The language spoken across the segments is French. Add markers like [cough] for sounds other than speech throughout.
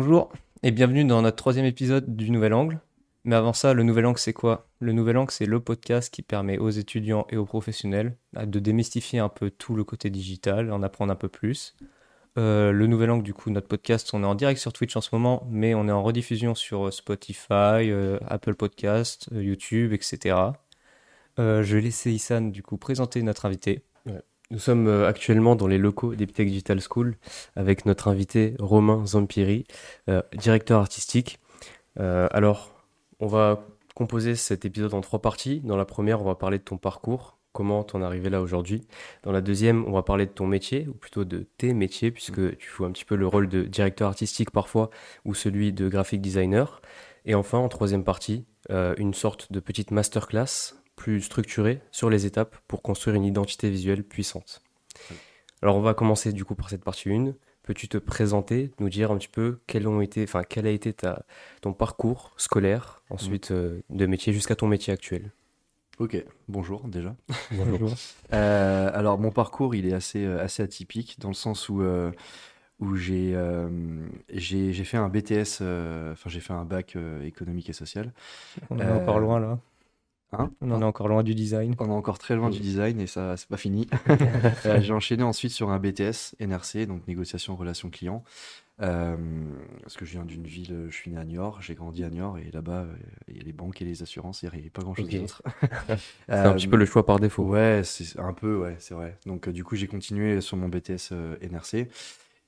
Bonjour et bienvenue dans notre troisième épisode du Nouvel Angle. Mais avant ça, le Nouvel Angle, c'est quoi? Le Nouvel Angle, c'est le podcast qui permet aux étudiants et aux professionnels euh, de démystifier un peu tout le côté digital, en apprendre un peu plus. Euh, le Nouvel Angle, du coup, notre podcast, on est en direct sur Twitch en ce moment, mais on est en rediffusion sur Spotify, euh, Apple Podcast, YouTube, etc. je vais laisser Issan, du coup, présenter notre invité. Nous sommes actuellement dans les locaux d'Epitech Digital School avec notre invité Romain Zampiri, directeur artistique. alors, on va composer cet épisode en trois parties. Dans la première, on va parler de ton parcours, comment t'en es arrivé là aujourd'hui. Dans la deuxième, on va parler de ton métier, ou plutôt de tes métiers, puisque tu joues un petit peu le rôle de directeur artistique parfois, ou celui de graphic designer. Et enfin, en troisième partie, euh, une sorte de petite masterclass plus structurée sur les étapes pour construire une identité visuelle puissante. Alors on va commencer du coup par cette partie 1. Peux-tu te présenter, nous dire un petit peu quel, ont été, enfin, quel a été ta, ton parcours scolaire, ensuite euh, de métier jusqu'à ton métier actuel? Ok, bonjour déjà. Bonjour. [laughs] Euh, alors mon parcours il est assez, euh, assez atypique dans le sens où, où j'ai, j'ai, j'ai fait un BTS, enfin j'ai fait un bac économique et social. On est encore loin là. Hein on en est encore loin du design. On est encore très loin du design et ça, c'est pas fini. [laughs] Euh, j'ai enchaîné ensuite sur un BTS NRC, donc négociation relation client. Euh, parce que je viens d'une ville, je suis né à Niort, j'ai grandi à Niort et là-bas, euh, il y a les banques et les assurances, il n'y a pas grand-chose d'autre. [laughs] c'est un petit peu le choix par défaut. Ouais, c'est un peu, ouais, c'est vrai. Donc du coup, j'ai continué sur mon BTS NRC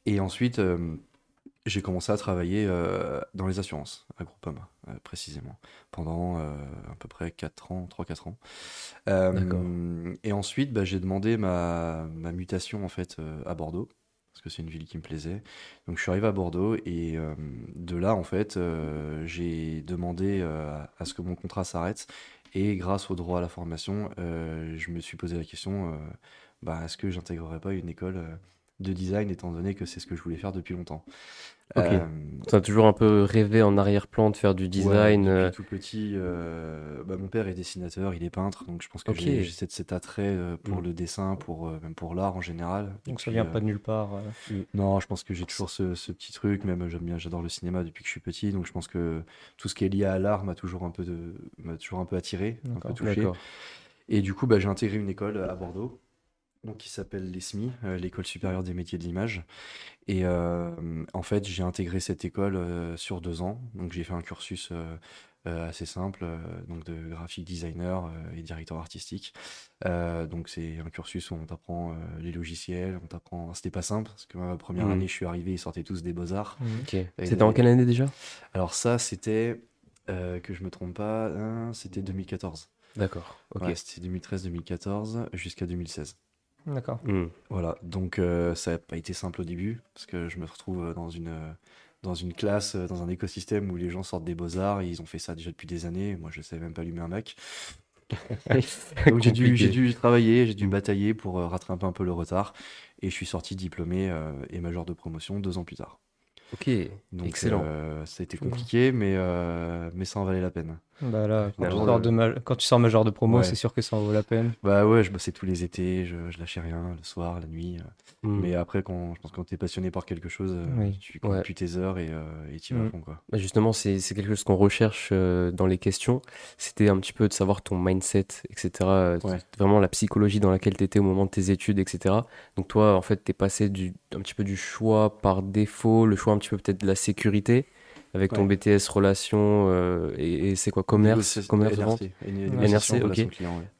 et ensuite j'ai commencé à travailler euh, dans les assurances, à Groupama, euh, précisément, pendant euh, à peu près 4 ans, 3-4 ans. et ensuite, bah, j'ai demandé ma, ma, mutation en fait à Bordeaux, parce que c'est une ville qui me plaisait. Donc je suis arrivé à Bordeaux et de là, en fait, j'ai demandé à ce que mon contrat s'arrête. Et grâce au droit à la formation, je me suis posé la question, bah, est-ce que j'intégrerais pas une école de design, étant donné que c'est ce que je voulais faire depuis longtemps. Ok. Euh, tu as toujours un peu rêvé en arrière-plan de faire du design. Ouais, euh. tout petit, euh, bah, mon père est dessinateur, il est peintre, donc je pense que j'ai cet, attrait pour mm. le dessin, pour même pour l'art en général. Donc ça vient pas de nulle part. Mm. Non, je pense que j'ai toujours ce, petit truc. Même j'aime bien, j'adore le cinéma depuis que je suis petit, donc je pense que tout ce qui est lié à l'art m'a toujours un peu de, m'a toujours un peu attiré, un peu touché. Et du coup, bah, j'ai intégré une école à Bordeaux donc, qui s'appelle l'ESMI, euh, l'École supérieure des métiers de l'image. Et euh, en fait, j'ai intégré cette école euh, sur deux ans. Donc, j'ai fait un cursus assez simple, donc de graphic designer et directeur artistique. donc, c'est un cursus où on t'apprend les logiciels, on t'apprend. C'était pas simple parce que ma première mmh. année, je suis arrivé, ils sortaient tous des beaux arts. Mmh. C'était en quelle année déjà? Alors ça, c'était que je me trompe pas, hein, c'était 2014. D'accord. Ok. c'était 2013-2014 jusqu'à 2016. D'accord. Hmm. Voilà, donc euh, ça n'a pas été simple au début, parce que je me retrouve euh, dans une, euh, dans une classe, dans un écosystème où les gens sortent des beaux-arts, ils ont fait ça déjà depuis des années, moi je ne savais même pas allumer un Mac. [laughs] donc j'ai dû, dû, travailler, j'ai dû batailler pour rattraper un peu le retard, et je suis sorti diplômé et major de promotion deux ans plus tard. Ok, excellent. ça a été compliqué, mais, mais ça en valait la peine. Bah là, quand, tu sors, de quand tu sors major de promo, c'est sûr que ça en vaut la peine. Bah ouais, je bossais tous les étés, je, je lâchais rien, le soir, la nuit. Euh. Hmm. Mais après, quand, je pense que quand tu es passionné par quelque chose, euh, tu comptes plus tes heures et, euh, tu vas hmm. fond. Quoi. Bah justement, c'est quelque chose qu'on recherche dans les questions. C'était un petit peu de savoir ton mindset, etc. Vraiment la psychologie dans laquelle tu étais au moment de tes études, etc. Donc toi, en fait, tu es passé du, un petit peu du choix par défaut, le choix un petit peu peut-être de la sécurité avec ton BTS relation euh, et, c'est quoi commerce, commerce NRC, NRC, ok.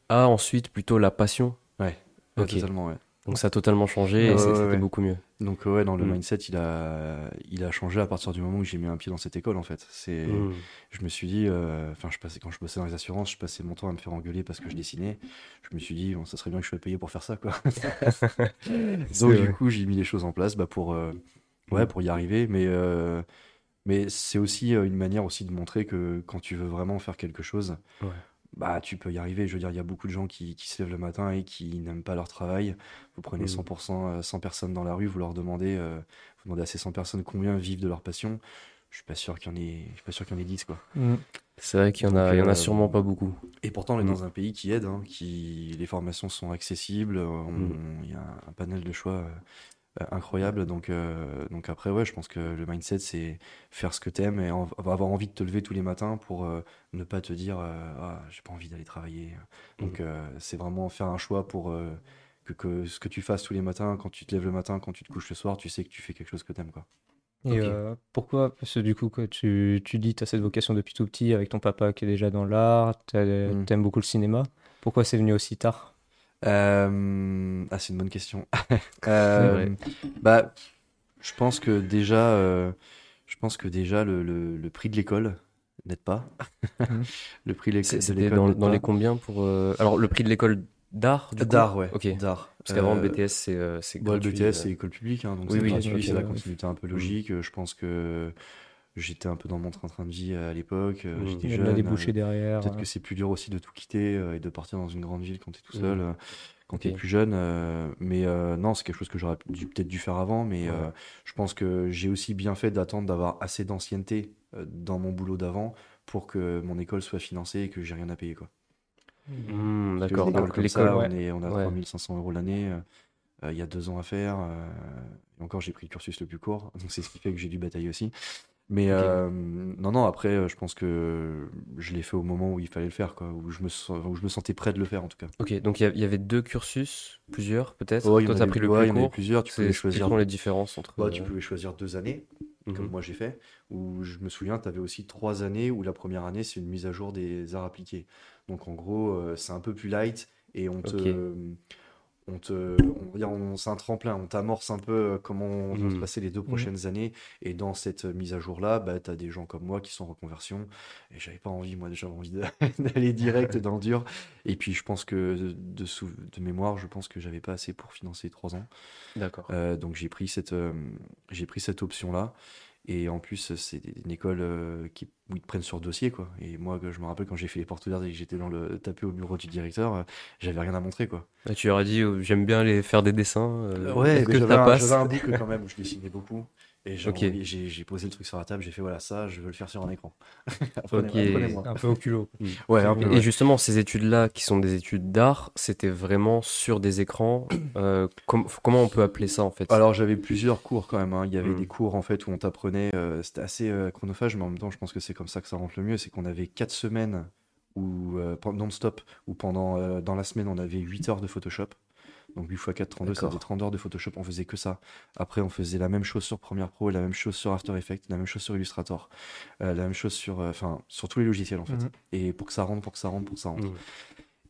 Ah ensuite plutôt la passion. Ouais. Totalement ouais. Donc ça a totalement changé et c'était beaucoup mieux. Donc ouais, dans le mm. mindset, il a, il a changé à partir du moment où j'ai mis un pied dans cette école en fait. C'est, mm. je me suis dit, euh, enfin je passais quand je bossais dans les assurances, je passais mon temps à me faire engueuler parce que je dessinais. Je me suis dit, bon, ça serait bien que je sois payé pour faire ça quoi. [laughs] Donc du coup, j'ai mis les choses en place bah, pour, euh, ouais, pour y arriver, mais mais c'est aussi euh, une manière aussi de montrer que quand tu veux vraiment faire quelque chose, bah tu peux y arriver. Je veux dire, il y a beaucoup de gens qui, qui se lèvent le matin et qui n'aiment pas leur travail. Vous prenez 100%, 100 euh, personnes dans la rue, vous leur demandez, euh, vous demandez à ces 100 personnes combien vivent de leur passion. Je suis pas sûr qu'il y en ait, je suis pas sûr qu'il y en ait 10 quoi. Mm. C'est vrai qu'il y en a, il y en a sûrement pas beaucoup. Et pourtant, on est mm. dans un pays qui aide, hein, qui les formations sont accessibles, mm. il y a un panel de choix euh, incroyable. Donc, euh, donc après, ouais, je pense que le mindset, c'est faire ce que t'aimes et en- avoir envie de te lever tous les matins pour euh, ne pas te dire, euh, ah, j'ai pas envie d'aller travailler. Donc, euh, c'est vraiment faire un choix pour euh, que, que ce que tu fasses tous les matins, quand tu te lèves le matin, quand tu te couches le soir, tu sais que tu fais quelque chose que t'aimes, quoi. Et euh, pourquoi? Parce que du coup, tu, tu dis tu as cette vocation depuis tout petit avec ton papa qui est déjà dans l'art, t'as- Mm. t'aimes beaucoup le cinéma. Pourquoi c'est venu aussi tard? Euh, Ah, c'est une bonne question. [laughs] Euh, bah, je pense que déjà, euh, je pense que déjà le, le- le prix de l'école n'aide pas. Mhm. [laughs] Le prix de l'école dans, dans les combien pour. Alors, le prix de l'école d'art, D'art, ouais. Ok. D'art. Parce qu'avant, le BTS, c'est c'est Bon, le gratuit, BTS, c'est école publique, hein, donc Oui, c'est oui, gratuit, ok, c'est la ouais. continuité un peu Mm. logique. Je pense que j'étais un peu dans mon train-train de vie à l'époque. euh, Mm. J'étais Il y a de la jeune. euh, derrière. Peut-être que c'est plus dur aussi de tout quitter euh, et de partir dans une grande ville quand tu es tout Mm. seul, euh, quand tu es plus jeune. euh, mais euh, non, c'est quelque chose que j'aurais dû- peut-être dû faire avant. Mais Ouais. euh, je pense que j'ai aussi bien fait d'attendre d'avoir assez d'ancienneté euh, dans mon boulot d'avant pour que mon école soit financée et que j'ai rien à payer. Quoi. Que D'accord, donc comme l'école. ça, ouais. on, est, on a Ouais. 3500 euros l'année. euh, euh, Il y a deux ans à faire. euh, et encore, j'ai pris le cursus le plus court. Donc, c'est ce qui fait que j'ai dû batailler aussi. Mais euh, non, non, après, euh, je pense que je l'ai fait au moment où il fallait le faire, quoi, où, je me, où je me sentais prêt de le faire, en tout cas. Ok, donc il y il y avait deux cursus, plusieurs peut-être? Oh, il y Toi, tu as pris le ouais, il plus y en avait court. plusieurs. Tu pouvais choisir. les différences entre. Ouais, tu euh, pouvais choisir deux années, comme mhm. moi j'ai fait. Où je me souviens, tu avais aussi trois années où la première année, c'est une mise à jour des arts appliqués. Donc en gros, c'est un peu plus light et on te. On te, on va on- c'est un tremplin, on t'amorce un peu euh, comment vont se Mhm. passer les deux prochaines années. Et dans cette euh, mise à jour-là, bah, tu as des gens comme moi qui sont en reconversion. Et j'avais pas envie, moi, j'avais envie [laughs] d'aller direct dans le dur. Et puis, je pense que de, de, sou- de mémoire, je pense que j'avais pas assez pour financer trois ans. D'accord. Euh, donc j'ai pris cette, euh, j'ai pris cette option-là. Et en plus, c'est une école euh, qui, où ils te prennent sur dossier, quoi. Et moi, je me rappelle quand j'ai fait les portes ouvertes et que j'étais dans le tapé au bureau du directeur, euh, j'avais rien à montrer, quoi. Tu aurais dit, euh, j'aime bien les faire des dessins. euh, ouais, que j'avais un, j'avais un book quand même où je dessinais beaucoup. Et j'ai posé le truc sur la table, j'ai fait voilà, ça, je veux le faire sur un écran. [laughs] Un peu au culot. Ouais, un peu, Et ouais. justement, ces études-là, qui sont des études d'art, c'était vraiment sur des écrans. euh, com- comment on peut appeler ça en fait? Alors j'avais plusieurs cours quand même. hein. Il y avait Mm. des cours en fait où on t'apprenait. euh, c'était assez euh, chronophage, mais en même temps, je pense que c'est comme ça que ça rentre le mieux. C'est qu'on avait quatre semaines où euh, pen- non-stop, où pendant euh, dans la semaine on avait 8 heures de Photoshop. Donc 8 x 4, 32, ça faisait 30 heures de Photoshop. On faisait que ça. Après, on faisait la même chose sur Premiere Pro, la même chose sur After Effects, la même chose sur Illustrator, euh, la même chose sur, euh, sur tous les logiciels en fait. Mhm. Et pour que ça rentre, pour que ça rentre, pour que ça rentre. Mm.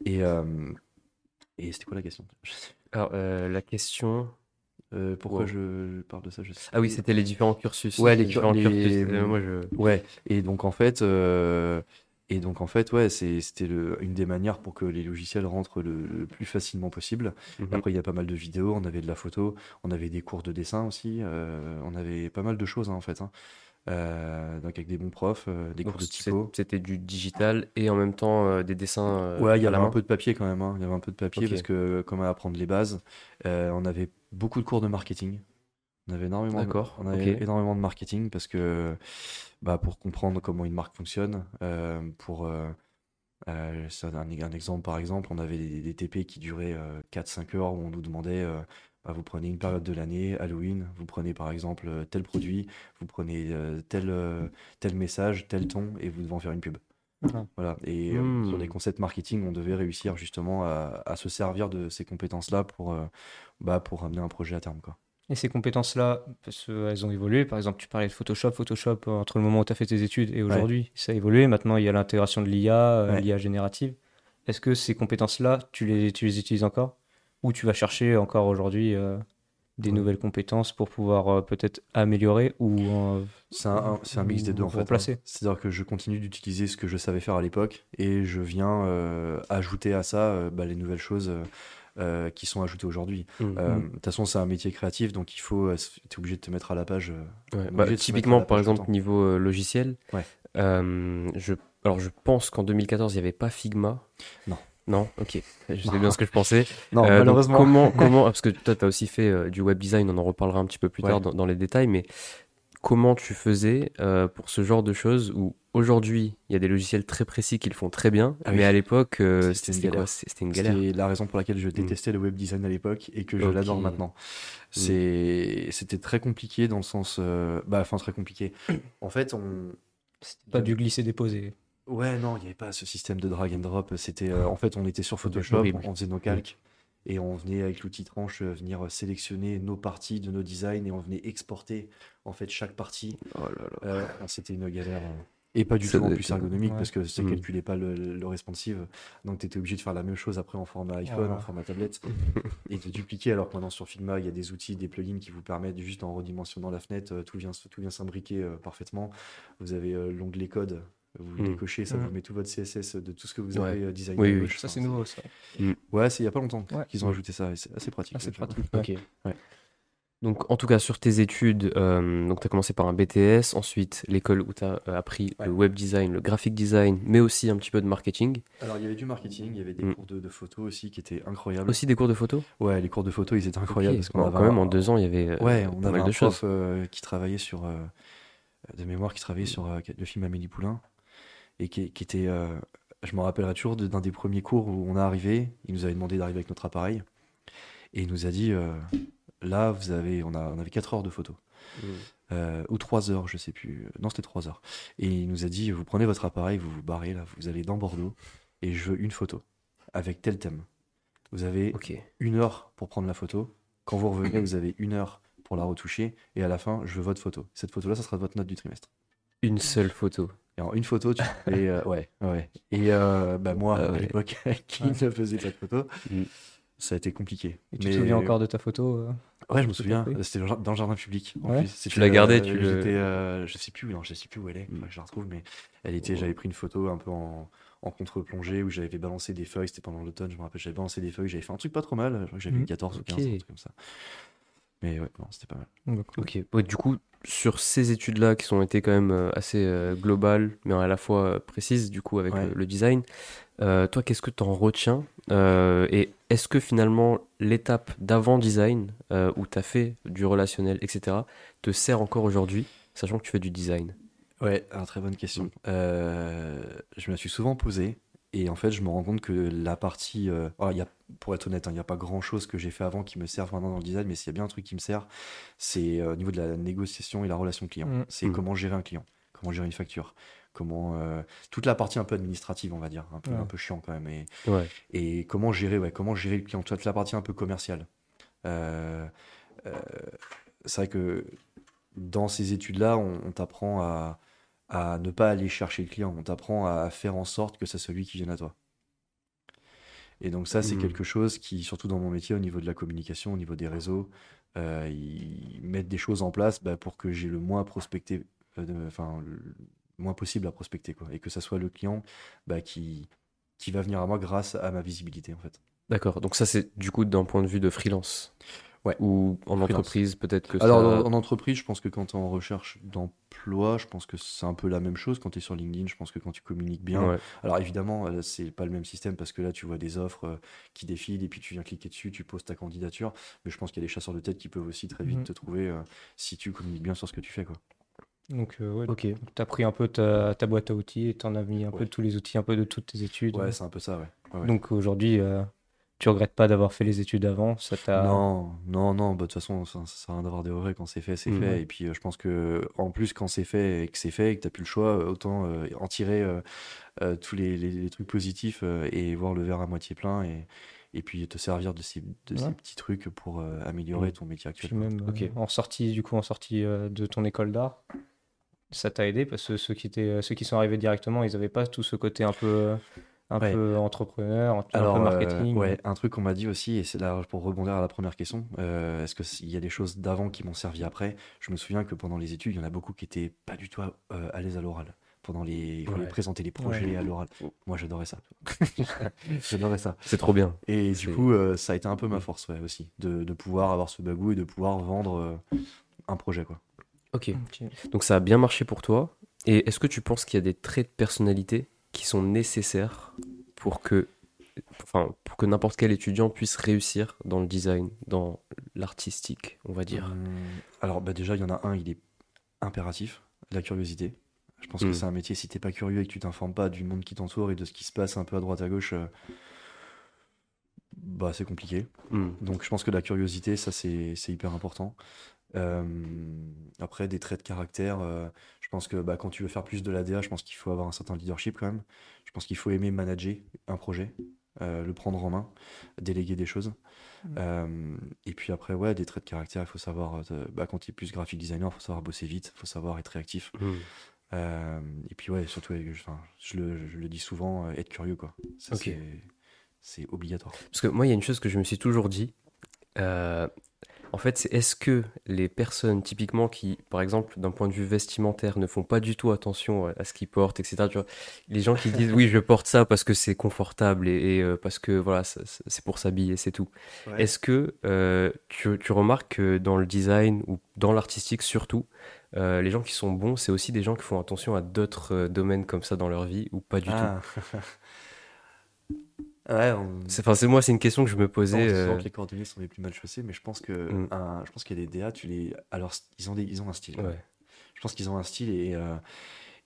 Et euh, et c'était quoi la question? Alors, la question. Pourquoi Wow. je parle de ça? Je sais Ah oui, c'était les différents cursus. Ouais, les différents cur- cursus. les- moi, je. Ouais, et donc en fait, et donc en fait, ouais, c'était une des manières pour que les logiciels rentrent le, le plus facilement possible. Mhm. Après, il y a pas mal de vidéos, on avait de la photo, on avait des cours de dessin aussi, euh, on avait pas mal de choses hein, en fait. hein. Euh, donc avec des bons profs, euh, des Donc, cours de typo. C'était du digital et en même temps euh, des dessins. Ouais, il y avait un peu de papier quand même. hein. Il y avait un peu de papier parce que comme à apprendre les bases, on avait beaucoup de cours de marketing. On avait énormément, de, D'accord, on avait énormément de marketing parce que bah, pour comprendre comment une marque fonctionne, euh, pour euh, euh, c'est un, un exemple par exemple, on avait des, des TP qui duraient 4-5 heures où on nous demandait bah, vous prenez une période de l'année, Halloween, vous prenez par exemple tel produit, vous prenez tel, tel message, tel ton et vous devez en faire une pub. Voilà. Et Hmm. sur des concepts marketing, on devait réussir justement à, à se servir de ces compétences-là pour, bah, pour amener un projet à terme. Quoi. Et ces compétences-là, parce qu'elles ont évolué. Par exemple, tu parlais de Photoshop. Photoshop, euh, entre le moment où tu as fait tes études et aujourd'hui, ça a évolué. Maintenant, il y a l'intégration de l'IA, euh, Ouais. l'IA générative. Est-ce que ces compétences-là, tu les, tu les utilises encore? Ou tu vas chercher encore aujourd'hui euh, des Ouais. nouvelles compétences pour pouvoir euh, peut-être améliorer ou euh, C'est un, un- mix des deux en fait. hein. C'est-à-dire que je continue d'utiliser ce que je savais faire à l'époque et je viens ajouter à ça bah, les nouvelles choses euh, euh, qui sont ajoutées aujourd'hui. Mhm. Euh, De toute façon, c'est un métier créatif, donc il faut, tu es obligé de te mettre à la page. euh, Ouais, bah, typiquement, la par page exemple, niveau euh, logiciel, Ouais. euh, je, alors je pense qu'en 2014, il n'y avait pas Figma. Non. Non, ok. Je sais bien ce que je pensais. [laughs] Non, Euh, malheureusement. comment, [laughs] comment, parce que toi, tu as aussi fait euh, du web design, on en reparlera un petit peu plus Ouais. tard dans, dans les détails, mais comment tu faisais euh, pour ce genre de choses où aujourd'hui, il y a des logiciels très précis qui le font très bien, Ah oui. mais à l'époque, euh, C'était une quoi galère. C'était une galère. C'était la raison pour laquelle je détestais le web design à l'époque et que je l'adore maintenant. C'est, c'était très compliqué dans le sens, euh, bah, enfin très compliqué. En fait, on, Pas du glisser-déposer. ouais, non, il n'y avait pas ce système de drag and drop. C'était, euh, en fait, on était sur Photoshop, on faisait nos calques et on venait avec l'outil tranche venir sélectionner nos parties de nos designs et on venait exporter en fait chaque partie. Oh là là. Euh, c'était une galère. euh, Et pas du Ça tout en plus ergonomique ouais. parce que ça Mm. calculait pas le, le responsive. Donc tu étais obligé de faire la même chose après en format iPhone, Ah. en format tablette et de dupliquer. Alors que maintenant sur Figma, il y a des outils, des plugins qui vous permettent juste en redimensionnant la fenêtre, euh, tout vient, tout vient s'imbriquer euh, parfaitement. Vous avez euh, l'onglet code, vous Mm. décochez, ça Mm. vous met tout votre CSS de tout ce que vous Ouais. avez designé. Oui. Ça, c'est nouveau, ça. Ouais, c'est il y a pas longtemps Ouais. qu'ils ont ajouté ça. C'est assez pratique. Ah, c'est pratique. Ok. Ouais. Donc, en tout cas, sur tes études, euh, donc tu as commencé par un BTS, ensuite l'école où tu as appris Ouais. le web design, le graphic design, mais aussi un petit peu de marketing. Alors il y avait du marketing, il y avait des Mm. cours de, de photos aussi qui étaient incroyables. Aussi des cours de photo Ouais, les cours de photos, ils étaient incroyables parce qu'on Bon, avait quand même, en deux ans, il y avait euh, Ouais, on avait un de prof euh, qui travaillait sur, euh, de mémoire, qui travaillait sur euh, le film Amélie Poulain, et qui, qui était, euh, je me rappellerai toujours d'un des premiers cours où on est arrivé, il nous avait demandé d'arriver avec notre appareil, et il nous a dit, euh, là, vous avez, on, a, on avait 4 heures de photos, Mm. euh, ou 3 heures, je sais plus, non, c'était 3 heures, et il nous a dit, vous prenez votre appareil, vous vous barrez, là, vous allez dans Bordeaux, et je veux une photo, avec tel thème. Vous avez une heure pour prendre la photo. Quand vous revenez, vous avez une heure pour la retoucher. Et à la fin, je veux votre photo. Cette photo-là, ça sera votre note du trimestre. Une seule photo. Et en une photo, tu [laughs] fais. euh, ouais, ouais. Et euh, bah, moi, Ah à l'époque, [laughs] qui Ouais. ne faisait pas de photo, Mm. Ça a été compliqué. Et tu Mais- te souviens encore de ta photo euh, Ouais, je me souviens. C'était dans le jardin public. En Ouais. plus. C'était, l'as gardée, euh, tu le- euh, je sais plus, non, je sais plus où elle est. Mm. Je la retrouve, mais elle était. J'avais pris une photo un peu en, en contre-plongée où j'avais balancé des feuilles. C'était pendant l'automne, je me rappelle. J'avais balancé des feuilles. J'avais fait un truc pas trop mal. Je crois que j'avais Mm. 14 ou 15, Ok. un truc comme ça. Mais ouais, non, c'était pas mal. donc, Ok. Ouais, du coup, sur ces études-là qui ont été quand même euh, assez euh, globales, mais à la fois euh, précises, du coup, avec Ouais. le, le design, euh, toi, qu'est-ce que tu en retiens Euh, Et est-ce que finalement, l'étape d'avant design, euh, où tu as fait du relationnel, etc., te sert encore aujourd'hui, sachant que tu fais du design? Ouais, alors, très bonne question. Je me la suis souvent posée et en fait, je me rends compte que la partie. euh, alors, il y a, pour être honnête, hein, il n'y a pas grand chose que j'ai fait avant qui me serve maintenant dans le design, mais s'il y a bien un truc qui me sert, c'est euh, au niveau de la négociation et la relation client. Mm. C'est Mm. comment gérer un client, comment gérer une facture, comment. euh, toute la partie un peu administrative, on va dire, un peu, Ouais. un peu chiant quand même. Et, Ouais. et comment gérer, ouais, comment gérer le client, toute la partie un peu commerciale. Euh, euh, c'est vrai que dans ces études-là, on, on t'apprend à, à ne pas aller chercher le client, on t'apprend à faire en sorte que c'est celui qui vienne à toi. Et donc ça, c'est Mhm. quelque chose qui, surtout dans mon métier, au niveau de la communication, au niveau des réseaux, euh, ils mettent des choses en place bah, pour que j'ai le moins prospecté, euh, enfin le moins possible à prospecter, quoi, et que ça soit le client bah, qui qui va venir à moi grâce à ma visibilité, en fait. D'accord. Donc ça, c'est du coup d'un point de vue de freelance. Ouais. Ou en Freelance. entreprise, peut-être que Alors, ça... en, en entreprise, je pense que quand tu es en recherche d'emploi, je pense que c'est un peu la même chose. Quand tu es sur LinkedIn, je pense que quand tu communiques bien. Ouais. Alors, évidemment, euh, c'est pas le même système parce que là, tu vois des offres euh, qui défilent et puis tu viens cliquer dessus, tu poses ta candidature. Mais je pense qu'il y a des chasseurs de tête qui peuvent aussi très vite Mhm. te trouver euh, si tu communiques bien sur ce que tu fais. Quoi. donc euh, ouais, Ok. tu as pris un peu ta, ta boîte à outils et tu en as mis un peu Ouais. tous les outils, un peu de toutes tes études. Ouais, c'est un peu ça, ouais. Ouais, ouais. Donc aujourd'hui, euh, tu regrettes pas d'avoir fait les études avant ça t'a... Non, non, non, bah, de toute façon, ça, ça sert à rien d'avoir des regrets quand c'est fait, c'est Mhm. fait. Et puis, euh, je pense que, en plus, quand c'est fait et que c'est fait et que tu n'as plus le choix, euh, autant euh, en tirer euh, euh, tous les, les- les trucs positifs euh, et voir le verre à moitié plein et, et puis te servir de ces, de ces Ouais. petits trucs pour euh, améliorer ton métier actuel. Même euh, Ok. en sortie, du coup, en sortie euh, de ton école d'art, ça t'a aidé parce que ceux qui étaient, ceux qui sont arrivés directement, ils n'avaient pas tout ce côté un peu, euh, un Ouais. peu entrepreneur, un Alors, peu euh, marketing. ouais, un truc qu'on m'a dit aussi, et c'est là pour rebondir à la première question, euh, est-ce qu'il y a des choses d'avant qui m'ont servi après? Je me souviens que pendant les études, il y en a beaucoup qui étaient pas du tout euh, à l'aise à l'oral. Pendant les, il fallait Ouais. présenter les projets Ouais. à l'oral. Moi, j'adorais ça. [laughs] j'adorais ça. C'est trop bien. Et du coup, euh, ça a été un peu ma Mm. force, ouais, aussi, de, de pouvoir avoir ce bagou et de pouvoir vendre euh, un projet, quoi. Ok. Ok. Donc ça a bien marché pour toi. Et est-ce que tu penses qu'il y a des traits de personnalité qui sont nécessaires pour que, enfin, pour que n'importe quel étudiant puisse réussir dans le design, dans l'artistique, on va dire Hum, alors, bah, déjà, il y en a un, il est impératif, la curiosité. Je pense que Mm. c'est un métier, si t'es pas curieux et que tu t'informes pas du monde qui t'entoure et de ce qui se passe un peu à droite à gauche, euh, bah c'est compliqué. Hmm. Donc je pense que la curiosité, ça c'est hyper important. Euh, après, des traits de caractère, euh, pense que bah, quand tu veux faire plus de l'ADA, je pense qu'il faut avoir un certain leadership quand même. Je pense qu'il faut aimer manager un projet, euh, le prendre en main, déléguer des choses. Mm. Euh, et puis après, ouais, des traits de caractère, il faut savoir, euh, bah, quand tu es plus graphic designer, il faut savoir bosser vite, il faut savoir être réactif. Euh, et puis ouais, surtout, je, enfin, je, le, je le dis souvent, euh, être curieux, quoi. Ça, c'est- c'est obligatoire. Parce que moi, il y a une chose que je me suis toujours dit. En fait, c'est est-ce que les personnes, typiquement, qui, par exemple, d'un point de vue vestimentaire, ne font pas du tout attention à ce qu'ils portent, etc. Tu vois, les gens qui disent [laughs] oui, je porte ça parce que c'est confortable et, et, euh, parce que voilà, c'est pour s'habiller, c'est tout. Est-ce que euh, tu, tu remarques que dans le design ou dans l'artistique surtout, euh, les gens qui sont bons, c'est aussi des gens qui font attention à d'autres domaines comme ça dans leur vie ou pas du tout? Ah. [laughs] ouais, on... C'est- Enfin, c'est moi, c'est une question que je me posais. souvent euh, que les cordonniers sont les plus mal chaussés, mais je pense que Mm. un- je pense qu'il y a des DA, tu les, alors ils ont des, ils ont un style. ouais. Je pense qu'ils ont un style et euh,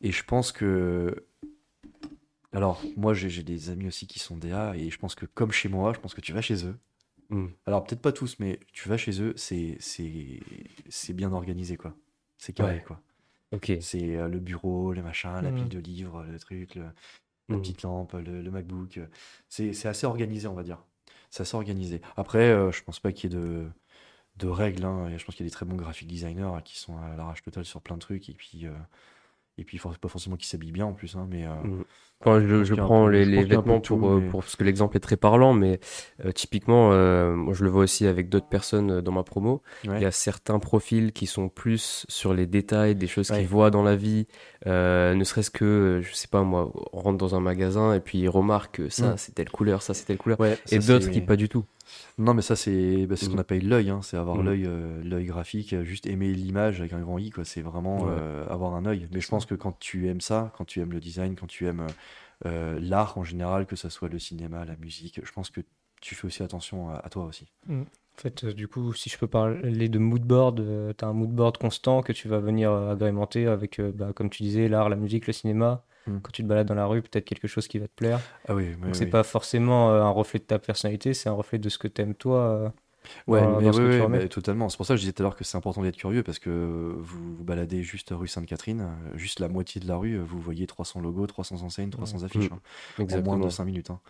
et je pense que, alors moi j'ai j'ai des amis aussi qui sont DA et je pense que comme chez moi, je pense que tu vas chez eux. Hmm. Alors peut-être pas tous, mais tu vas chez eux, c'est c'est c'est bien organisé quoi. C'est carré Ouais. quoi. Ok. C'est euh, le bureau, le machin, la Mm. pile de livres, le truc, le, la Mm. petite lampe, le, le MacBook. euh, C'est c'est assez organisé, on va dire. C'est assez organisé. Après, euh, je pense pas qu'il y ait de, de règles. hein. Et Je pense qu'il y a des très bons graphic designers euh, qui sont à l'arrache totale sur plein de trucs. Et puis, euh, et puis pas forcément qu'ils s'habillent bien en plus. hein, mais, euh, Mm. Enfin, je, prends peu- les, je vêtements tout, pour, euh, mais- pour- parce que l'exemple est très parlant, mais euh, typiquement, euh, moi je le vois aussi avec d'autres personnes dans ma promo. ouais. Il y a certains profils qui sont plus sur les détails, des choses Ouais. qu'ils voient dans la vie, ne serait-ce que, je sais pas moi, on rentre dans un magasin et puis ils remarquent que ça Mm. c'est telle couleur, ça c'est telle couleur, et d'autres qui pas du tout. Non, mais ça, c'est bah, c'est ce qu'on Mhm. appelle l'œil. hein, C'est avoir Mhm. l'œil euh, l'œil graphique, euh, juste aimer l'image avec un grand I. quoi. C'est vraiment Ouais. euh, avoir un œil. Mais je pense que quand tu aimes ça, quand tu aimes le design, quand tu aimes euh, l'art en général, que ce soit le cinéma, la musique, je pense que tu fais aussi attention à, à toi aussi. En fait, euh, du coup, si je peux parler de mood board, tu as un mood board constant que tu vas venir euh, agrémenter avec, euh, bah, comme tu disais, l'art, la musique, le cinéma. Mm. Quand tu te balades dans la rue, peut-être quelque chose qui va te plaire. Ah oui, Donc, c'est pas forcément euh, un reflet de ta personnalité, c'est un reflet de ce que t'aimes toi. Euh, Ouais, mais remets. bah, totalement. C'est pour ça que je disais tout à l'heure que c'est important d'être curieux parce que vous vous baladez juste rue Sainte-Catherine, euh, juste la moitié de la rue, vous voyez 300 logos, 300 enseignes, 300 affiches. Mm. hein. en moins de 5 minutes. hein.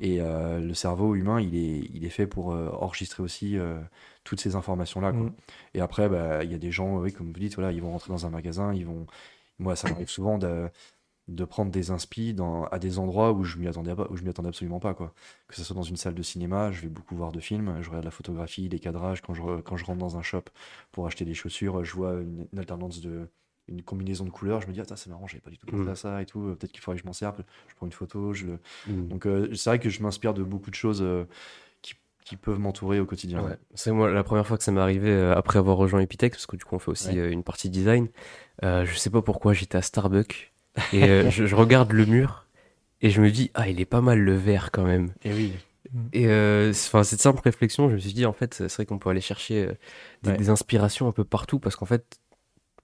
Et euh, le cerveau humain, il est, il est fait pour euh, enregistrer aussi euh, toutes ces informations-là. Mm. Et après, bah, il y a des gens, oui, comme vous dites, voilà, ils vont rentrer dans un magasin, ils vont. Moi, ça m'arrive souvent de, de prendre des inspi dans, à des endroits où je m'y attendais pas, où je m'y attendais absolument pas, quoi. Que ce soit dans une salle de cinéma, je vais beaucoup voir de films, je regarde la photographie, les cadrages. Quand je, quand je rentre dans un shop pour acheter des chaussures, je vois une, une alternance de une combinaison de couleurs, je me dis, ah, ça, c'est marrant, j'avais pas du tout pensé Mm. à ça et tout, euh, peut-être qu'il faudrait que je m'en serve, je prends une photo, je, Mm. donc euh, c'est vrai que je m'inspire de beaucoup de choses euh, qui, qui peuvent m'entourer au quotidien. Ouais. C'est moi la première fois que ça m'est arrivé euh, après avoir rejoint Epitech, parce que du coup on fait aussi Ouais. une partie design. Je sais pas pourquoi j'étais à Starbucks et euh, je, je regarde le mur et je me dis ah il est pas mal le vert quand même. Et oui. Et euh, enfin cette simple réflexion, je me suis dit en fait c'est vrai qu'on peut aller chercher euh, des, Ouais. des inspirations un peu partout parce qu'en fait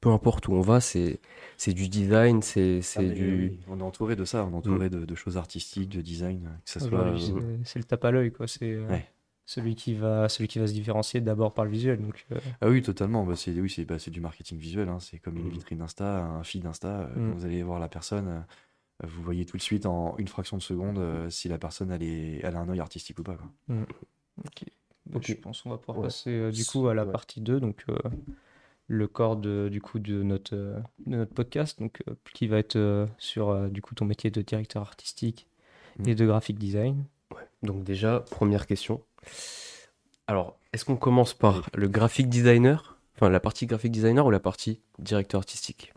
peu importe où on va c'est c'est du design, c'est c'est Ah, du oui, On est entouré de ça, on est entouré de, de choses artistiques, de design, que ça soit. Aujourd'hui, euh, c'est- c'est le tape à l'œil, quoi. C'est euh, Ouais. Celui, qui va, celui qui va se différencier d'abord par le visuel. Donc, euh, Ah oui, totalement. Bah, c'est oui, c'est bah, du marketing visuel. hein. C'est comme une Mhm. vitrine Insta, un feed Insta. euh. Quand vous allez voir la personne, euh, vous voyez tout de suite en une fraction de seconde si la personne elle, est, elle a un œil artistique ou pas. Quoi. ok. Ok. Je pense qu'on va pouvoir Ouais. passer du coup à la Ouais. partie 2, donc le corps de, du coup, de, notre, de notre podcast, donc, qui va être sur du coup, ton métier de directeur artistique Mhm. et de graphic design. Donc déjà, première question. Alors, est-ce qu'on commence par le graphic designer, enfin la partie graphic designer ou la partie directeur artistique?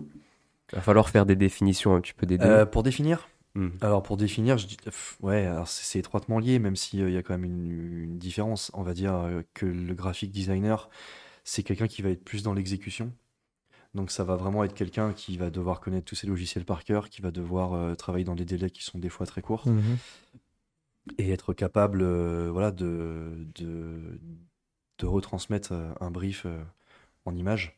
Il va falloir faire des définitions un petit peu des deux. Euh, pour définir? Hmm. Alors pour définir, je dis, pff, ouais, alors c'est c'est étroitement lié, même s'il y a quand même une, une différence. On va dire euh, que le graphic designer, c'est quelqu'un qui va être plus dans l'exécution. Donc ça va vraiment être quelqu'un qui va devoir connaître tous ces logiciels par cœur, qui va devoir euh, travailler dans des délais qui sont des fois très courts et être capable, euh, voilà, de, de, de retransmettre euh, un brief euh, en image.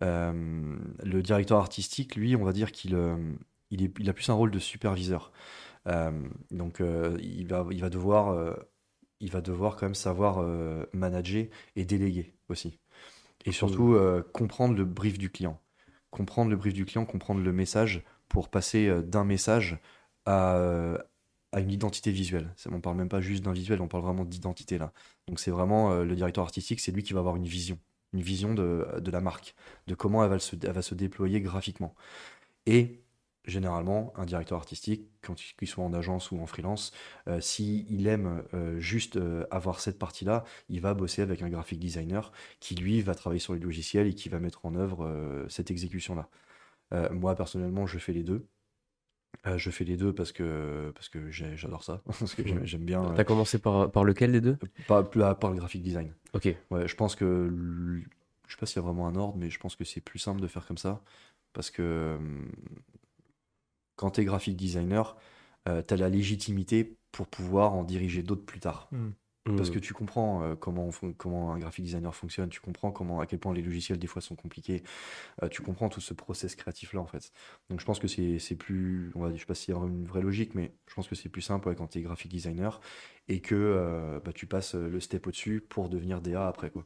le directeur artistique, lui, on va dire qu'il il, il a plus un rôle de superviseur. donc il, va, il, va devoir, il va devoir quand même savoir manager et déléguer aussi. Et surtout comprendre le brief du client. Comprendre le brief du client, comprendre le message pour passer d'un message à, à une identité visuelle. On parle même pas juste d'un visuel, on parle vraiment d'identité là. Donc c'est vraiment euh, le directeur artistique, c'est lui qui va avoir une vision, une vision de, la marque, de comment elle va, se, va se déployer graphiquement. Et généralement, un directeur artistique, quand il soit en agence ou en freelance, euh, s'il aime euh, juste avoir cette partie-là, il va bosser avec un graphic designer qui, lui, va travailler sur les logiciels et qui va mettre en œuvre cette exécution-là. moi, personnellement, je fais les deux. Euh, je fais les deux parce que, parce que j'adore ça, [laughs] parce que j'aime bien. T'as commencé par, par lequel des deux? par, par, le graphic design. Ok. Ouais, je pense que. Je sais pas s'il y a vraiment un ordre, mais je pense que c'est plus simple de faire comme ça. Parce que quand tu es graphic designer, euh, tu as la légitimité pour pouvoir en diriger d'autres plus tard. Parce mm. que tu comprends euh, comment, comment un graphic designer fonctionne, tu comprends comment, à quel point les logiciels des fois sont compliqués, euh, tu comprends tout ce process créatif-là en fait. Donc je pense que c'est plus, on va, je sais pas s'il y a une vraie logique, mais je pense que c'est plus simple quand tu es graphic designer et que euh, bah, tu passes le step au-dessus pour devenir DA après. quoi.